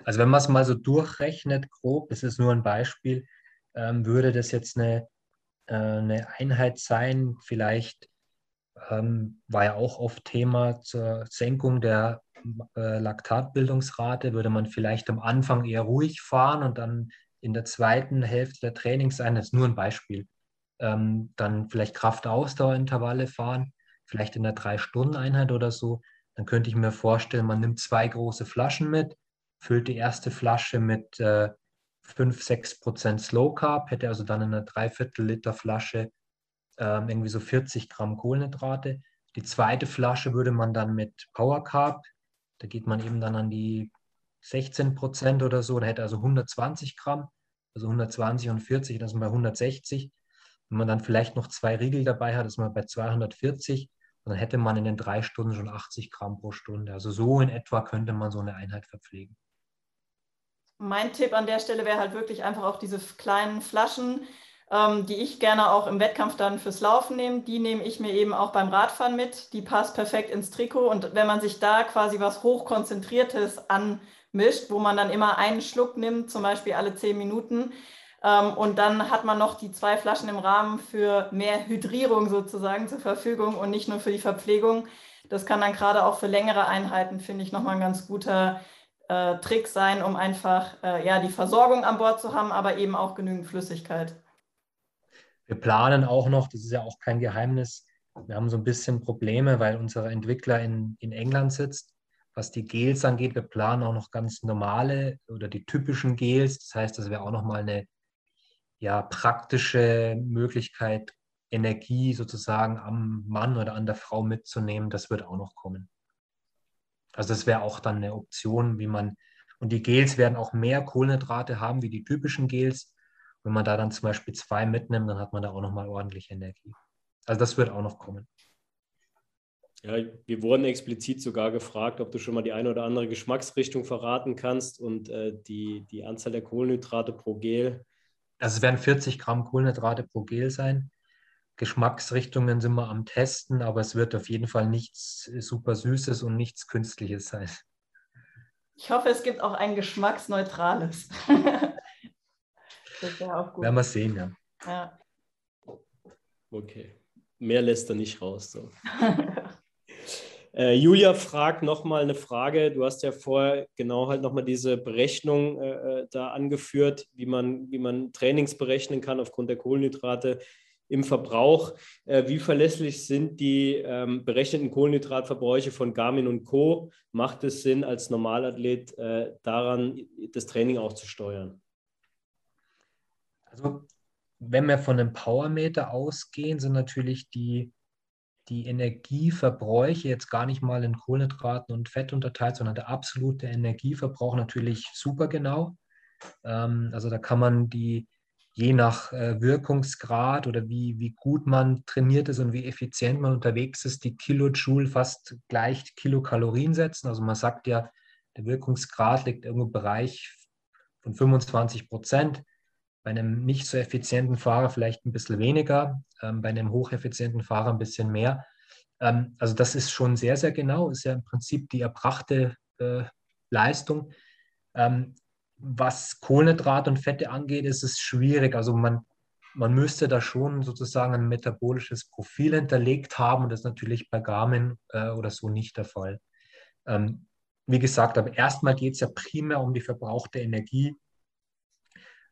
Also wenn man es mal so durchrechnet, grob, das ist nur ein Beispiel, ähm, würde das jetzt eine, äh, eine Einheit sein, vielleicht ähm, war ja auch oft Thema zur Senkung der äh, Laktatbildungsrate, würde man vielleicht am Anfang eher ruhig fahren und dann in der zweiten Hälfte der Trainingseinheit, das ist nur ein Beispiel, ähm, dann vielleicht Kraft-Ausdauer-Intervalle fahren, vielleicht in der Drei-Stunden-Einheit oder so, dann könnte ich mir vorstellen, man nimmt zwei große Flaschen mit, füllt die erste Flasche mit äh, 5, 6 Prozent Slow Carb, hätte also dann in einer Dreiviertel Liter Flasche ähm, irgendwie so 40 Gramm Kohlenhydrate. Die zweite Flasche würde man dann mit Power Carb, da geht man eben dann an die 16 Prozent oder so, da hätte also 120 Gramm, also 120 und 40, das sind bei 160. Wenn man dann vielleicht noch zwei Riegel dabei hat, ist man bei 240 und dann hätte man in den drei Stunden schon 80 Gramm pro Stunde. Also so in etwa könnte man so eine Einheit verpflegen. Mein Tipp an der Stelle wäre halt wirklich einfach auch diese kleinen Flaschen, ähm, die ich gerne auch im Wettkampf dann fürs Laufen nehme. Die nehme ich mir eben auch beim Radfahren mit. Die passt perfekt ins Trikot. Und wenn man sich da quasi was Hochkonzentriertes anmischt, wo man dann immer einen Schluck nimmt, zum Beispiel alle zehn Minuten, ähm, und dann hat man noch die zwei Flaschen im Rahmen für mehr Hydrierung sozusagen zur Verfügung und nicht nur für die Verpflegung. Das kann dann gerade auch für längere Einheiten, finde ich, nochmal ein ganz guter äh, Trick sein, um einfach äh, ja, die Versorgung an Bord zu haben, aber eben auch genügend Flüssigkeit. Wir planen auch noch, das ist ja auch kein Geheimnis, wir haben so ein bisschen Probleme, weil unser Entwickler in, in England sitzt, was die Gels angeht. Wir planen auch noch ganz normale oder die typischen Gels. Das heißt, das wäre auch nochmal eine ja, praktische Möglichkeit, Energie sozusagen am Mann oder an der Frau mitzunehmen, das wird auch noch kommen. Also das wäre auch dann eine Option, wie man, und die Gels werden auch mehr Kohlenhydrate haben wie die typischen Gels. Wenn man da dann zum Beispiel zwei mitnimmt, dann hat man da auch nochmal ordentlich Energie. Also das wird auch noch kommen. Ja, wir wurden explizit sogar gefragt, ob du schon mal die eine oder andere Geschmacksrichtung verraten kannst und äh, die, die Anzahl der Kohlenhydrate pro Gel also es werden 40 Gramm Kohlenhydrate pro Gel sein. Geschmacksrichtungen sind wir am Testen, aber es wird auf jeden Fall nichts super Süßes und nichts Künstliches sein. Ich hoffe, es gibt auch ein geschmacksneutrales. das wäre auch gut. Werden wir sehen, ja. Ja. Okay. Mehr lässt er nicht raus. So. äh, Julia fragt nochmal eine Frage. Du hast ja vorher genau halt nochmal diese Berechnung äh, äh, da angeführt, wie man, wie man Trainings berechnen kann aufgrund der Kohlenhydrate im Verbrauch. Äh, wie verlässlich sind die ähm, berechneten Kohlenhydratverbräuche von Garmin und Co? Macht es Sinn, als Normalathlet äh, daran das Training auch zu steuern? Also, wenn wir von einem Powermeter ausgehen, sind natürlich die, die Energieverbräuche jetzt gar nicht mal in Kohlenhydraten und Fett unterteilt, sondern der absolute Energieverbrauch natürlich super genau. Ähm, also da kann man die, je nach äh, Wirkungsgrad oder wie, wie gut man trainiert ist und wie effizient man unterwegs ist, die Kilojoule fast gleich Kilokalorien setzen. Also man sagt ja, der Wirkungsgrad liegt irgendwo im Bereich von 25 Prozent. Bei einem nicht so effizienten Fahrer vielleicht ein bisschen weniger, ähm, bei einem hocheffizienten Fahrer ein bisschen mehr. Ähm, also das ist schon sehr, sehr genau, ist ja im Prinzip die erbrachte äh, Leistung. Ähm, was Kohlenhydrate und Fette angeht, ist es schwierig. Also man, man müsste da schon sozusagen ein metabolisches Profil hinterlegt haben und das ist natürlich bei Garmin äh, oder so nicht der Fall. Ähm, wie gesagt, aber erstmal geht es ja primär um die verbrauchte Energie.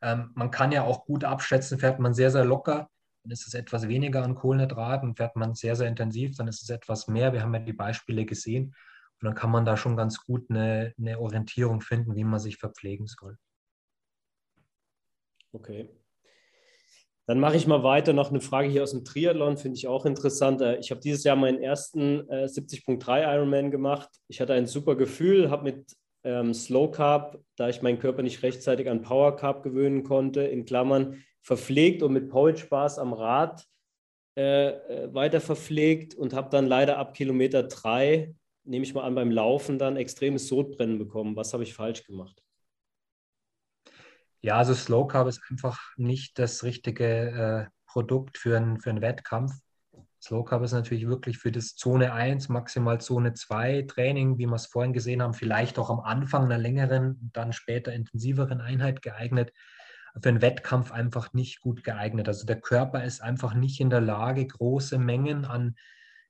Ähm, man kann ja auch gut abschätzen, fährt man sehr, sehr locker, dann ist es etwas weniger an Kohlenhydraten, fährt man sehr, sehr intensiv, dann ist es etwas mehr. Wir haben ja die Beispiele gesehen. Und dann kann man da schon ganz gut eine, eine Orientierung finden, wie man sich verpflegen soll. Okay. Dann mache ich mal weiter. Noch eine Frage hier aus dem Triathlon, finde ich auch interessant. Äh, ich habe dieses Jahr meinen ersten äh, 70.3 Ironman gemacht. Ich hatte ein super Gefühl, habe mit ähm, Slow Carb, da ich meinen Körper nicht rechtzeitig an Power Carb gewöhnen konnte, in Klammern verpflegt und mit Porridge Spaß am Rad äh, äh, weiter verpflegt und habe dann leider ab Kilometer drei nehme ich mal an, beim Laufen dann extremes Sodbrennen bekommen. Was habe ich falsch gemacht? Ja, also Slow Carb ist einfach nicht das richtige äh, Produkt für, ein, für einen Wettkampf. Slow Carb ist natürlich wirklich für das Zone 1, maximal Zone 2 Training, wie wir es vorhin gesehen haben, vielleicht auch am Anfang einer längeren, dann später intensiveren Einheit geeignet. Für einen Wettkampf einfach nicht gut geeignet. Also der Körper ist einfach nicht in der Lage, große Mengen an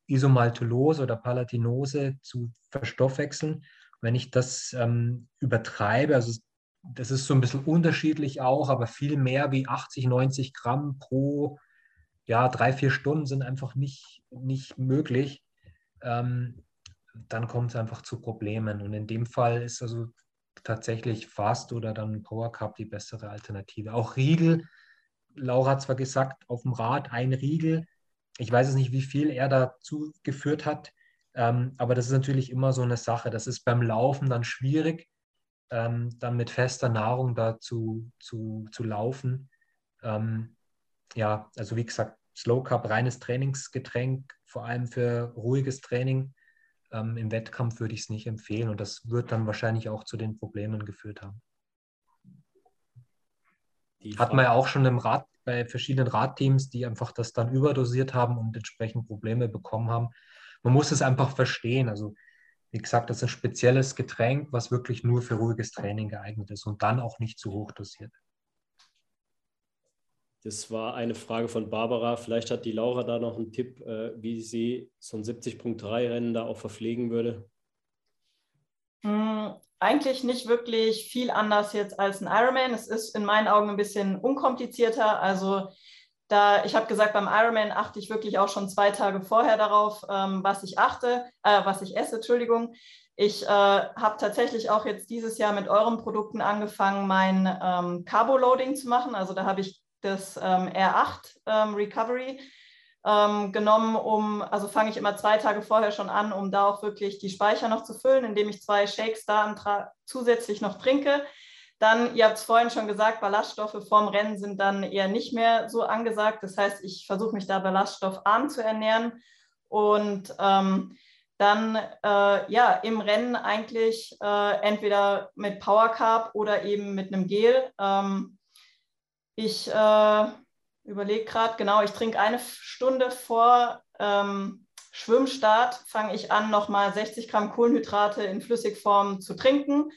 Isomaltulose oder Palatinose zu verstoffwechseln. Wenn ich das ähm, übertreibe, also das ist so ein bisschen unterschiedlich auch, aber viel mehr wie 80, 90 Gramm pro ja, drei, vier Stunden sind einfach nicht, nicht möglich. Ähm, dann kommt es einfach zu Problemen. Und in dem Fall ist also tatsächlich Fast oder dann Power Cup die bessere Alternative. Auch Riegel, Laura hat zwar gesagt, auf dem Rad ein Riegel, ich weiß es nicht, wie viel er dazu geführt hat, ähm, aber das ist natürlich immer so eine Sache. Das ist beim Laufen dann schwierig, ähm, dann mit fester Nahrung da zu, zu, zu laufen. Ähm, ja, also wie gesagt, Slow Carb, reines Trainingsgetränk, vor allem für ruhiges Training. Ähm, Im Wettkampf würde ich es nicht empfehlen und das wird dann wahrscheinlich auch zu den Problemen geführt haben. Hat man ja auch schon im Rad, bei verschiedenen Radteams, die einfach das dann überdosiert haben und entsprechend Probleme bekommen haben. Man muss es einfach verstehen. Also wie gesagt, das ist ein spezielles Getränk, was wirklich nur für ruhiges Training geeignet ist und dann auch nicht zu hoch dosiert. Das war eine Frage von Barbara. Vielleicht hat die Laura da noch einen Tipp, äh, wie sie so ein 70.3-Rennen da auch verpflegen würde. Hm, eigentlich nicht wirklich viel anders jetzt als ein Ironman. Es ist in meinen Augen ein bisschen unkomplizierter. Also da, ich habe gesagt, beim Ironman achte ich wirklich auch schon zwei Tage vorher darauf, ähm, was ich achte, äh, was ich esse, Entschuldigung. Ich äh, habe tatsächlich auch jetzt dieses Jahr mit euren Produkten angefangen, mein ähm, Carbo-Loading zu machen. Also da habe ich das ähm, R8 ähm, Recovery ähm, genommen, um, also fange ich immer zwei Tage vorher schon an, um da auch wirklich die Speicher noch zu füllen, indem ich zwei Shakes da zusätzlich noch trinke. Dann, ihr habt es vorhin schon gesagt, Ballaststoffe vorm Rennen sind dann eher nicht mehr so angesagt. Das heißt, ich versuche mich da ballaststoffarm zu ernähren und ähm, dann äh, ja im Rennen eigentlich äh, entweder mit Power Carb oder eben mit einem Gel. Ähm, ich äh, überlege gerade, genau, ich trinke eine Stunde vor ähm, Schwimmstart, fange ich an, nochmal 60 Gramm Kohlenhydrate in Flüssigform zu trinken.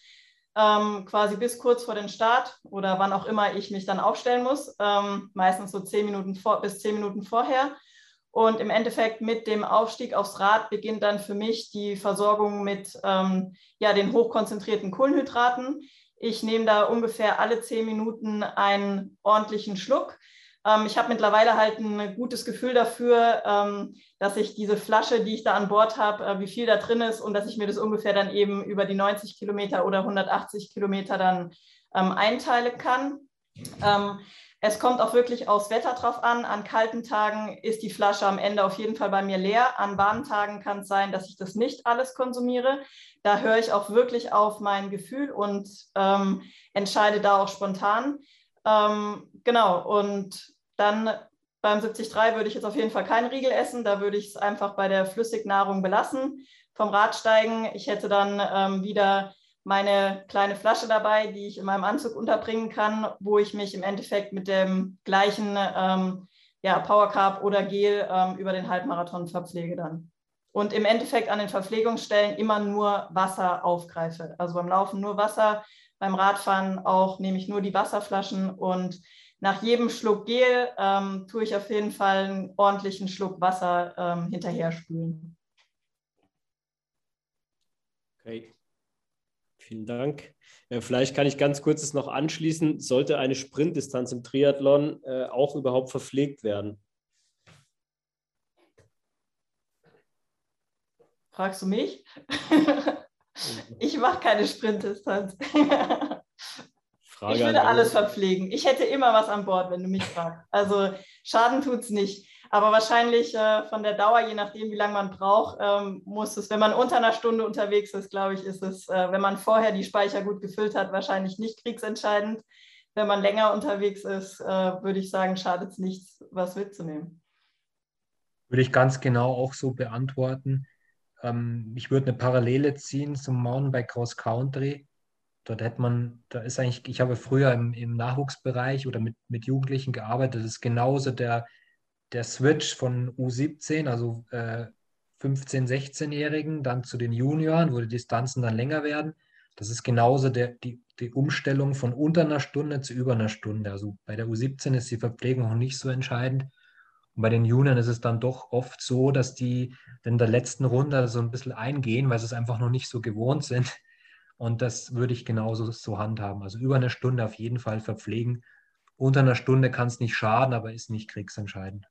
ähm, quasi bis kurz vor den Start oder wann auch immer ich mich dann aufstellen muss, ähm, meistens so zehn Minuten vor, bis zehn Minuten vorher. Und im Endeffekt mit dem Aufstieg aufs Rad beginnt dann für mich die Versorgung mit ähm, ja, den hochkonzentrierten Kohlenhydraten. Ich nehme da ungefähr alle zehn Minuten einen ordentlichen Schluck. Ähm, ich habe mittlerweile halt ein gutes Gefühl dafür, ähm, dass ich diese Flasche, die ich da an Bord habe, äh, wie viel da drin ist und dass ich mir das ungefähr dann eben über die 90 Kilometer oder 180 Kilometer dann ähm, einteilen kann. Es kommt auch wirklich aufs Wetter drauf an. An kalten Tagen ist die Flasche am Ende auf jeden Fall bei mir leer. An warmen Tagen kann es sein, dass ich das nicht alles konsumiere. Da höre ich auch wirklich auf mein Gefühl und ähm, entscheide da auch spontan. Ähm, genau, und dann beim 73 würde ich jetzt auf jeden Fall keinen Riegel essen. Da würde ich es einfach bei der Flüssignahrung belassen. Vom Radsteigen, ich hätte dann ähm, wieder meine kleine Flasche dabei, die ich in meinem Anzug unterbringen kann, wo ich mich im Endeffekt mit dem gleichen ähm, ja, Power Carb oder Gel ähm, über den Halbmarathon verpflege dann. Und im Endeffekt an den Verpflegungsstellen immer nur Wasser aufgreife. Also beim Laufen nur Wasser, beim Radfahren auch nehme ich nur die Wasserflaschen und nach jedem Schluck Gel ähm, tue ich auf jeden Fall einen ordentlichen Schluck Wasser ähm, hinterher spülen. Okay. Vielen Dank. Äh, vielleicht kann ich ganz kurz es noch anschließen. Sollte eine Sprintdistanz im Triathlon äh, auch überhaupt verpflegt werden? Fragst du mich? ich mache keine Sprintdistanz. Frage ich würde alles verpflegen. Ich hätte immer was an Bord, wenn du mich fragst. Also Schaden tut es nicht. Aber wahrscheinlich äh, von der Dauer, je nachdem, wie lange man braucht, ähm, muss es, wenn man unter einer Stunde unterwegs ist, glaube ich, ist es, äh, wenn man vorher die Speicher gut gefüllt hat, wahrscheinlich nicht kriegsentscheidend. Wenn man länger unterwegs ist, äh, würde ich sagen, schadet es nichts, was mitzunehmen. Würde ich ganz genau auch so beantworten. Ähm, ich würde eine Parallele ziehen zum Mountainbike Cross Country. Dort hätte man, da ist eigentlich, ich habe früher im, im Nachwuchsbereich oder mit, mit Jugendlichen gearbeitet, das ist genauso der, der Switch von U17, also äh, 15-, 16-Jährigen, dann zu den Junioren, wo die Distanzen dann länger werden. Das ist genauso der, die, die Umstellung von unter einer Stunde zu über einer Stunde. Also bei der U17 ist die Verpflegung noch nicht so entscheidend. Und bei den Junioren ist es dann doch oft so, dass die in der letzten Runde so ein bisschen eingehen, weil sie es einfach noch nicht so gewohnt sind. Und das würde ich genauso so handhaben. Also über eine Stunde auf jeden Fall verpflegen. Unter einer Stunde kann es nicht schaden, aber ist nicht kriegsentscheidend.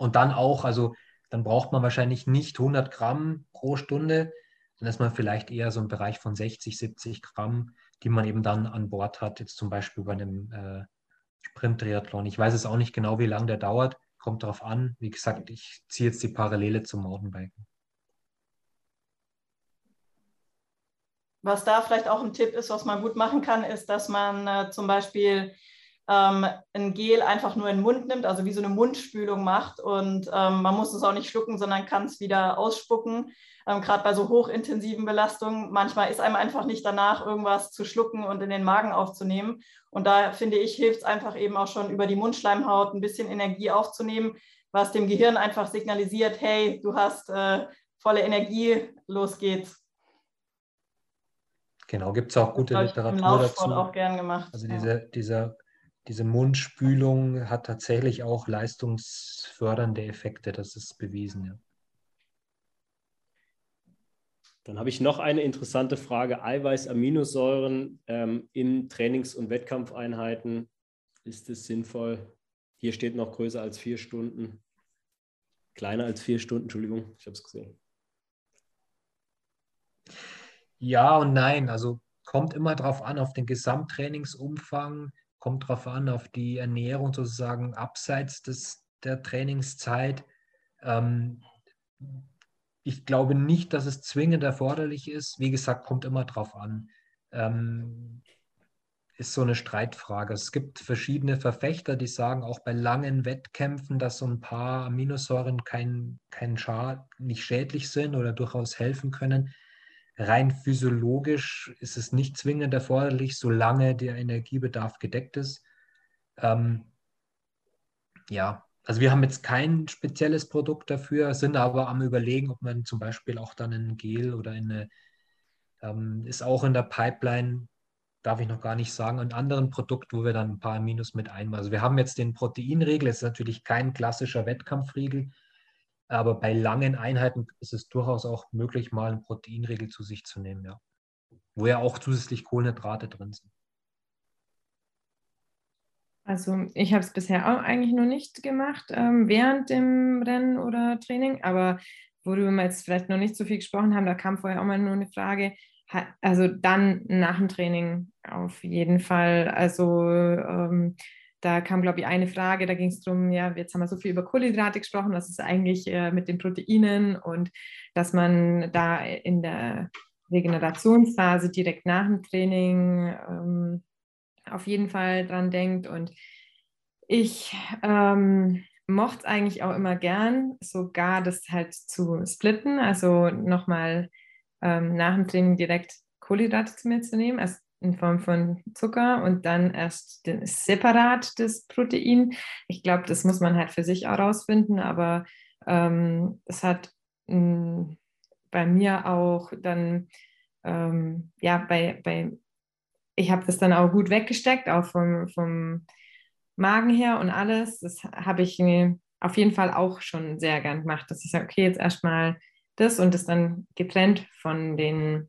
Und dann auch, also dann braucht man wahrscheinlich nicht 100 Gramm pro Stunde, dann ist man vielleicht eher so im Bereich von 60, 70 Gramm, die man eben dann an Bord hat, jetzt zum Beispiel bei einem äh, Sprint-Triathlon. Ich weiß es auch nicht genau, wie lange der dauert, kommt darauf an. Wie gesagt, ich ziehe jetzt die Parallele zum Mountainbiken. Was da vielleicht auch ein Tipp ist, was man gut machen kann, ist, dass man äh, zum Beispiel ähm, ein Gel einfach nur in den Mund nimmt, also wie so eine Mundspülung macht. Und ähm, man muss es auch nicht schlucken, sondern kann es wieder ausspucken. Ähm, Gerade bei so hochintensiven Belastungen. Manchmal ist einem einfach nicht danach, irgendwas zu schlucken und in den Magen aufzunehmen. Und da finde ich, hilft es einfach eben auch schon über die Mundschleimhaut ein bisschen Energie aufzunehmen, was dem Gehirn einfach signalisiert, hey, du hast äh, volle Energie, los geht's. Genau, gibt es auch gute das Literatur dazu. auch gern gemacht. Also ja. diese, dieser, diese Mundspülung hat tatsächlich auch leistungsfördernde Effekte, das ist bewiesen, ja. Dann habe ich noch eine interessante Frage. Eiweiß-Aminosäuren ähm, in Trainings- und Wettkampfeinheiten. Ist es sinnvoll? Hier steht noch größer als vier Stunden. Kleiner als vier Stunden, Entschuldigung, ich habe es gesehen. Ja und nein. Also kommt immer darauf an, auf den Gesamttrainingsumfang, kommt darauf an, auf die Ernährung sozusagen abseits des, der Trainingszeit. Ähm, ich glaube nicht, dass es zwingend erforderlich ist. Wie gesagt, kommt immer darauf an. Ähm, ist so eine Streitfrage. Es gibt verschiedene Verfechter, die sagen auch bei langen Wettkämpfen, dass so ein paar Aminosäuren kein, kein Schad, nicht schädlich sind oder durchaus helfen können rein physiologisch ist es nicht zwingend erforderlich, solange der Energiebedarf gedeckt ist. Ähm, ja, also wir haben jetzt kein spezielles Produkt dafür, sind aber am Überlegen, ob man zum Beispiel auch dann in Gel oder in eine, Ähm, ist auch in der Pipeline, darf ich noch gar nicht sagen, ein anderen Produkt, wo wir dann ein paar Aminos mit einbauen. Also wir haben jetzt den Proteinriegel, es ist natürlich kein klassischer Wettkampfriegel, aber bei langen Einheiten ist es durchaus auch möglich, mal einen Proteinriegel zu sich zu nehmen, ja. Wo ja auch zusätzlich Kohlenhydrate drin sind. Also ich habe es bisher auch eigentlich noch nicht gemacht ähm, während dem Rennen oder Training, aber worüber wir jetzt vielleicht noch nicht so viel gesprochen haben, da kam vorher auch mal nur eine Frage, also dann nach dem Training auf jeden Fall. Also ähm, da kam, glaube ich, eine Frage, da ging es darum, ja, jetzt haben wir so viel über Kohlenhydrate gesprochen, was ist eigentlich äh, mit den Proteinen und dass man da in der Regenerationsphase direkt nach dem Training ähm, auf jeden Fall dran denkt. Und ich ähm, mochte eigentlich auch immer gern, sogar das halt zu splitten, also nochmal ähm, nach dem Training direkt Kohlenhydrate zu mir zu nehmen, also in Form von Zucker und dann erst den, separat das Protein. Ich glaube, das muss man halt für sich auch rausfinden, aber ähm, es hat mh, mm, bei mir auch dann, ähm, ja, bei, bei ich habe das dann auch gut weggesteckt, auch vom, vom Magen her und alles. Das habe ich mir auf jeden Fall auch schon sehr gern gemacht, dass ich sage, okay, jetzt erstmal das und das dann getrennt von den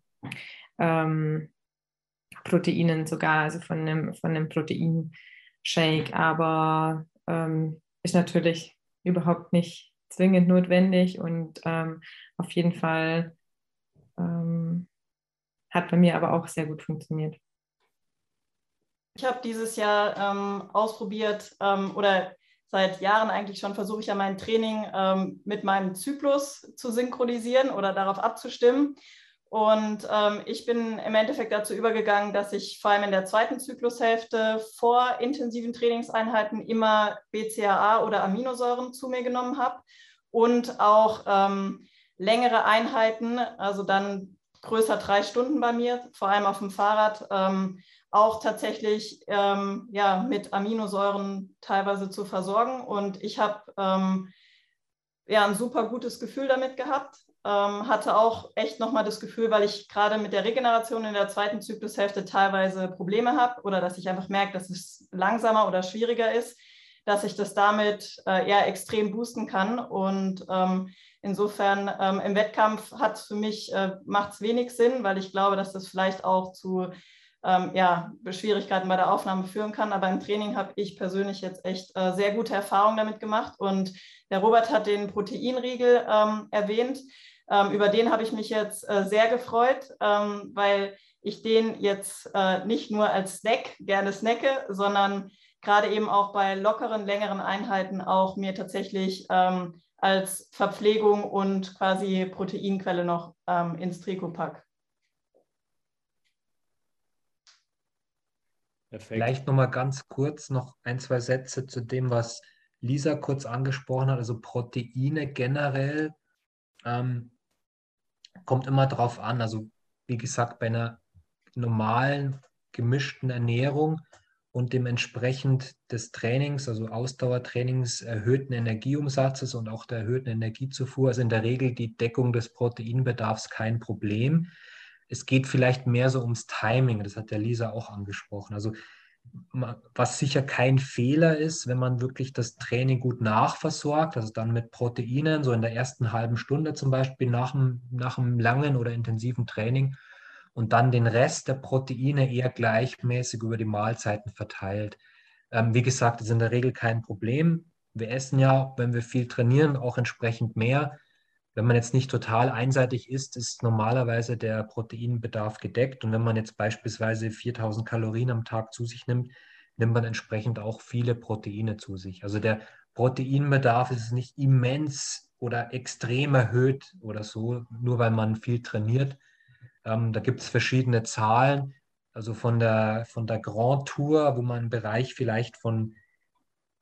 ähm, Proteinen sogar, also von einem, von einem Proteinshake, aber ähm, ist natürlich überhaupt nicht zwingend notwendig und ähm, auf jeden Fall ähm, hat bei mir aber auch sehr gut funktioniert. Ich habe dieses Jahr ähm, ausprobiert ähm, oder seit Jahren eigentlich schon versuche ich ja mein Training ähm, mit meinem Zyklus zu synchronisieren oder darauf abzustimmen. Und ähm, ich bin im Endeffekt dazu übergegangen, dass ich vor allem in der zweiten Zyklushälfte vor intensiven Trainingseinheiten immer BCAA oder Aminosäuren zu mir genommen habe und auch ähm, längere Einheiten, also dann größer drei Stunden bei mir, vor allem auf dem Fahrrad, ähm, auch tatsächlich ähm, ja, mit Aminosäuren teilweise zu versorgen. Und ich habe ähm, ja, ein super gutes Gefühl damit gehabt. Ähm, hatte auch echt nochmal das Gefühl, weil ich gerade mit der Regeneration in der zweiten Zyklushälfte teilweise Probleme habe oder dass ich einfach merke, dass es langsamer oder schwieriger ist, dass ich das damit äh, ja extrem boosten kann. Und ähm, insofern ähm, im Wettkampf hat für mich, äh, macht es wenig Sinn, weil ich glaube, dass das vielleicht auch zu ähm, ja, Schwierigkeiten bei der Aufnahme führen kann. Aber im Training habe ich persönlich jetzt echt äh, sehr gute Erfahrungen damit gemacht. Und der Robert hat den Proteinriegel ähm, erwähnt. Ähm, über den habe ich mich jetzt äh, sehr gefreut, ähm, weil ich den jetzt äh, nicht nur als Snack gerne snacke, sondern gerade eben auch bei lockeren, längeren Einheiten auch mir tatsächlich ähm, als Verpflegung und quasi Proteinquelle noch ähm, ins Trikot packe. Perfekt. Vielleicht nochmal ganz kurz noch ein, zwei Sätze zu dem, was Lisa kurz angesprochen hat. Also Proteine generell ähm, kommt immer drauf an. Also wie gesagt, bei einer normalen gemischten Ernährung und dementsprechend des Trainings, also Ausdauertrainings, erhöhten Energieumsatzes und auch der erhöhten Energiezufuhr ist in der Regel die Deckung des Proteinbedarfs kein Problem es geht vielleicht mehr so ums Timing, das hat der Lisa auch angesprochen. Also was sicher kein Fehler ist, wenn man wirklich das Training gut nachversorgt, also dann mit Proteinen, so in der ersten halben Stunde zum Beispiel nach einem, nach einem langen oder intensiven Training und dann den Rest der Proteine eher gleichmäßig über die Mahlzeiten verteilt. Ähm, wie gesagt, das ist in der Regel kein Problem. Wir essen ja, wenn wir viel trainieren, auch entsprechend mehr. Wenn man jetzt nicht total einseitig isst, ist normalerweise der Proteinbedarf gedeckt. Und wenn man jetzt beispielsweise 4000 Kalorien am Tag zu sich nimmt, nimmt man entsprechend auch viele Proteine zu sich. Also der Proteinbedarf ist nicht immens oder extrem erhöht oder so, nur weil man viel trainiert. Ähm, da gibt es verschiedene Zahlen. Also von der, von der Grand Tour, wo man im Bereich vielleicht von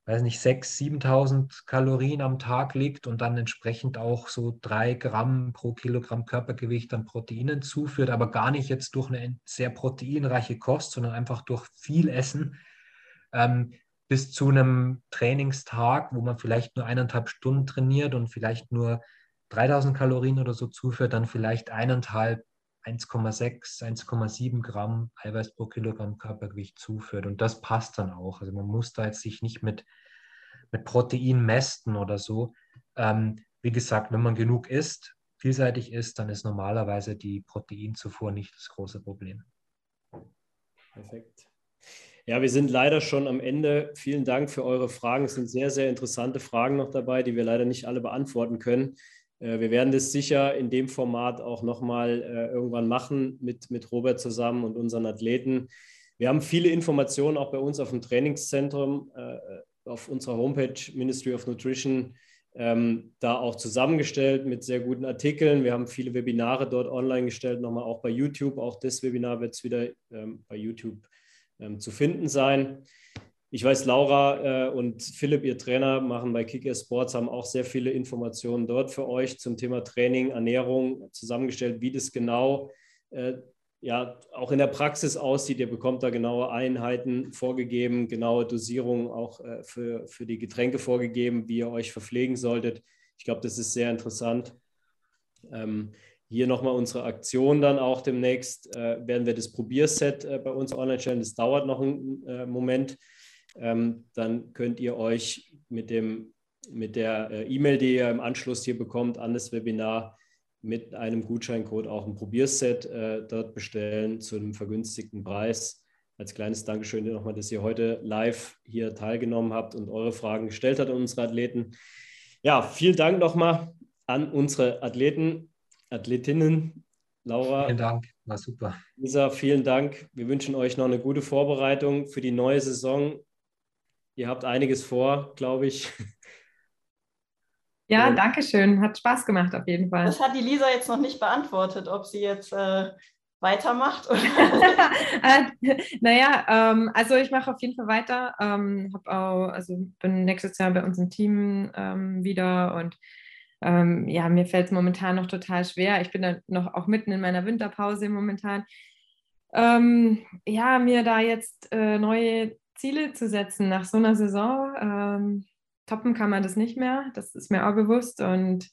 weiß nicht, 6.000, 7.000 Kalorien am Tag liegt und dann entsprechend auch so drei Gramm pro Kilogramm Körpergewicht an Proteinen zuführt, aber gar nicht jetzt durch eine sehr proteinreiche Kost, sondern einfach durch viel Essen, ähm, bis zu einem Trainingstag, wo man vielleicht nur eineinhalb Stunden trainiert und vielleicht nur 3000 Kalorien oder so zuführt, dann vielleicht eineinhalb 1,6, 1,7 Gramm Eiweiß pro Kilogramm Körpergewicht zuführt. Und das passt dann auch. Also man muss da jetzt sich nicht mit, mit Protein mästen oder so. Ähm, wie gesagt, wenn man genug isst, vielseitig isst, dann ist normalerweise die Proteinzufuhr nicht das große Problem. Perfekt. Ja, wir sind leider schon am Ende. Vielen Dank für eure Fragen. Es sind sehr, sehr interessante Fragen noch dabei, die wir leider nicht alle beantworten können. Äh, wir werden das sicher in dem Format auch nochmal äh, irgendwann machen mit, mit Robert zusammen und unseren Athleten. Wir haben viele Informationen auch bei uns auf dem Trainingszentrum, äh, auf unserer Homepage Ministry of Nutrition, ähm, da auch zusammengestellt mit sehr guten Artikeln. Wir haben viele Webinare dort online gestellt, nochmal auch bei YouTube. Auch das Webinar wird es wieder ähm, bei YouTube ähm, zu finden sein. Ich weiß, Laura äh, und Philipp, ihr Trainer, machen bei Kicker Sports, haben auch sehr viele Informationen dort für euch zum Thema Training, Ernährung zusammengestellt, wie das genau äh, ja auch in der Praxis aussieht. Ihr bekommt da genaue Einheiten vorgegeben, genaue Dosierungen auch äh, für, für die Getränke vorgegeben, wie ihr euch verpflegen solltet. Ich glaube, das ist sehr interessant. Ähm, hier nochmal unsere Aktion dann auch demnächst. Äh, werden wir das Probierset äh, bei uns online stellen. Das dauert noch einen äh, Moment ähm, dann könnt ihr euch mit, dem, mit der äh, E-Mail, die ihr im Anschluss hier bekommt, an das Webinar mit einem Gutscheincode auch ein Probierset äh, dort bestellen zu einem vergünstigten Preis. Als kleines Dankeschön nochmal, dass ihr heute live hier teilgenommen habt und eure Fragen gestellt habt an unsere Athleten. Ja, vielen Dank nochmal an unsere Athleten, Athletinnen. Laura. Vielen Dank, war super. Lisa, vielen Dank. Wir wünschen euch noch eine gute Vorbereitung für die neue Saison Ihr habt einiges vor, glaube ich. Ja, danke schön. Hat Spaß gemacht auf jeden Fall. Das hat die Lisa jetzt noch nicht beantwortet, ob sie jetzt äh, weitermacht. naja, ähm, also ich mache auf jeden Fall weiter. Ähm, hab auch, also bin nächstes Jahr bei uns im Team ähm, wieder und ähm, ja, mir fällt es momentan noch total schwer. Ich bin dann noch auch mitten in meiner Winterpause momentan. Ähm, ja, mir da jetzt äh, neue Ziele zu setzen nach so einer Saison. Ähm, toppen kann man das nicht mehr, das ist mir auch bewusst. Und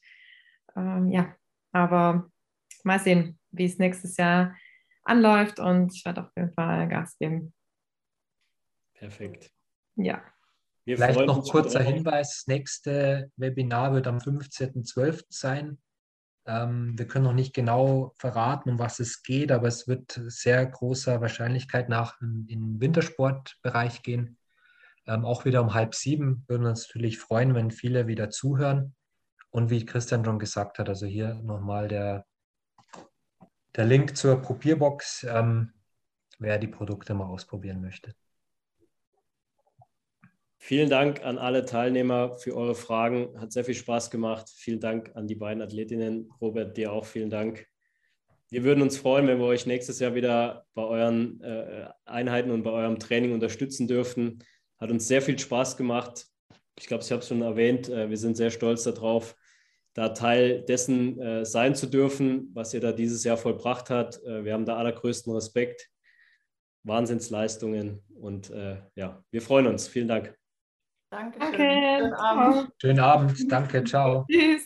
ähm, ja, aber mal sehen, wie es nächstes Jahr anläuft und ich werde auf jeden Fall Gas geben. Perfekt. Ja. Wir Vielleicht noch kurzer Hinweis: Das nächste Webinar wird am 15.12. sein. Ähm, wir können noch nicht genau verraten, um was es geht, aber es wird sehr großer Wahrscheinlichkeit nach in den Wintersportbereich gehen. Ähm, auch wieder um halb sieben würden wir uns natürlich freuen, wenn viele wieder zuhören. Und wie Christian schon gesagt hat, also hier nochmal der, der Link zur Probierbox, ähm, wer die Produkte mal ausprobieren möchte. Vielen Dank an alle Teilnehmer für eure Fragen. Hat sehr viel Spaß gemacht. Vielen Dank an die beiden Athletinnen. Robert, dir auch vielen Dank. Wir würden uns freuen, wenn wir euch nächstes Jahr wieder bei euren äh, Einheiten und bei eurem Training unterstützen dürften. Hat uns sehr viel Spaß gemacht. Ich glaube, ich habe es schon erwähnt. Äh, wir sind sehr stolz darauf, da Teil dessen äh, sein zu dürfen, was ihr da dieses Jahr vollbracht habt. Wir haben da allergrößten Respekt. Wahnsinnsleistungen und ja, wir freuen uns. Vielen Dank. Danke. Schön. Schönen Abend. Schönen Abend. Danke. Ciao. Tschüss.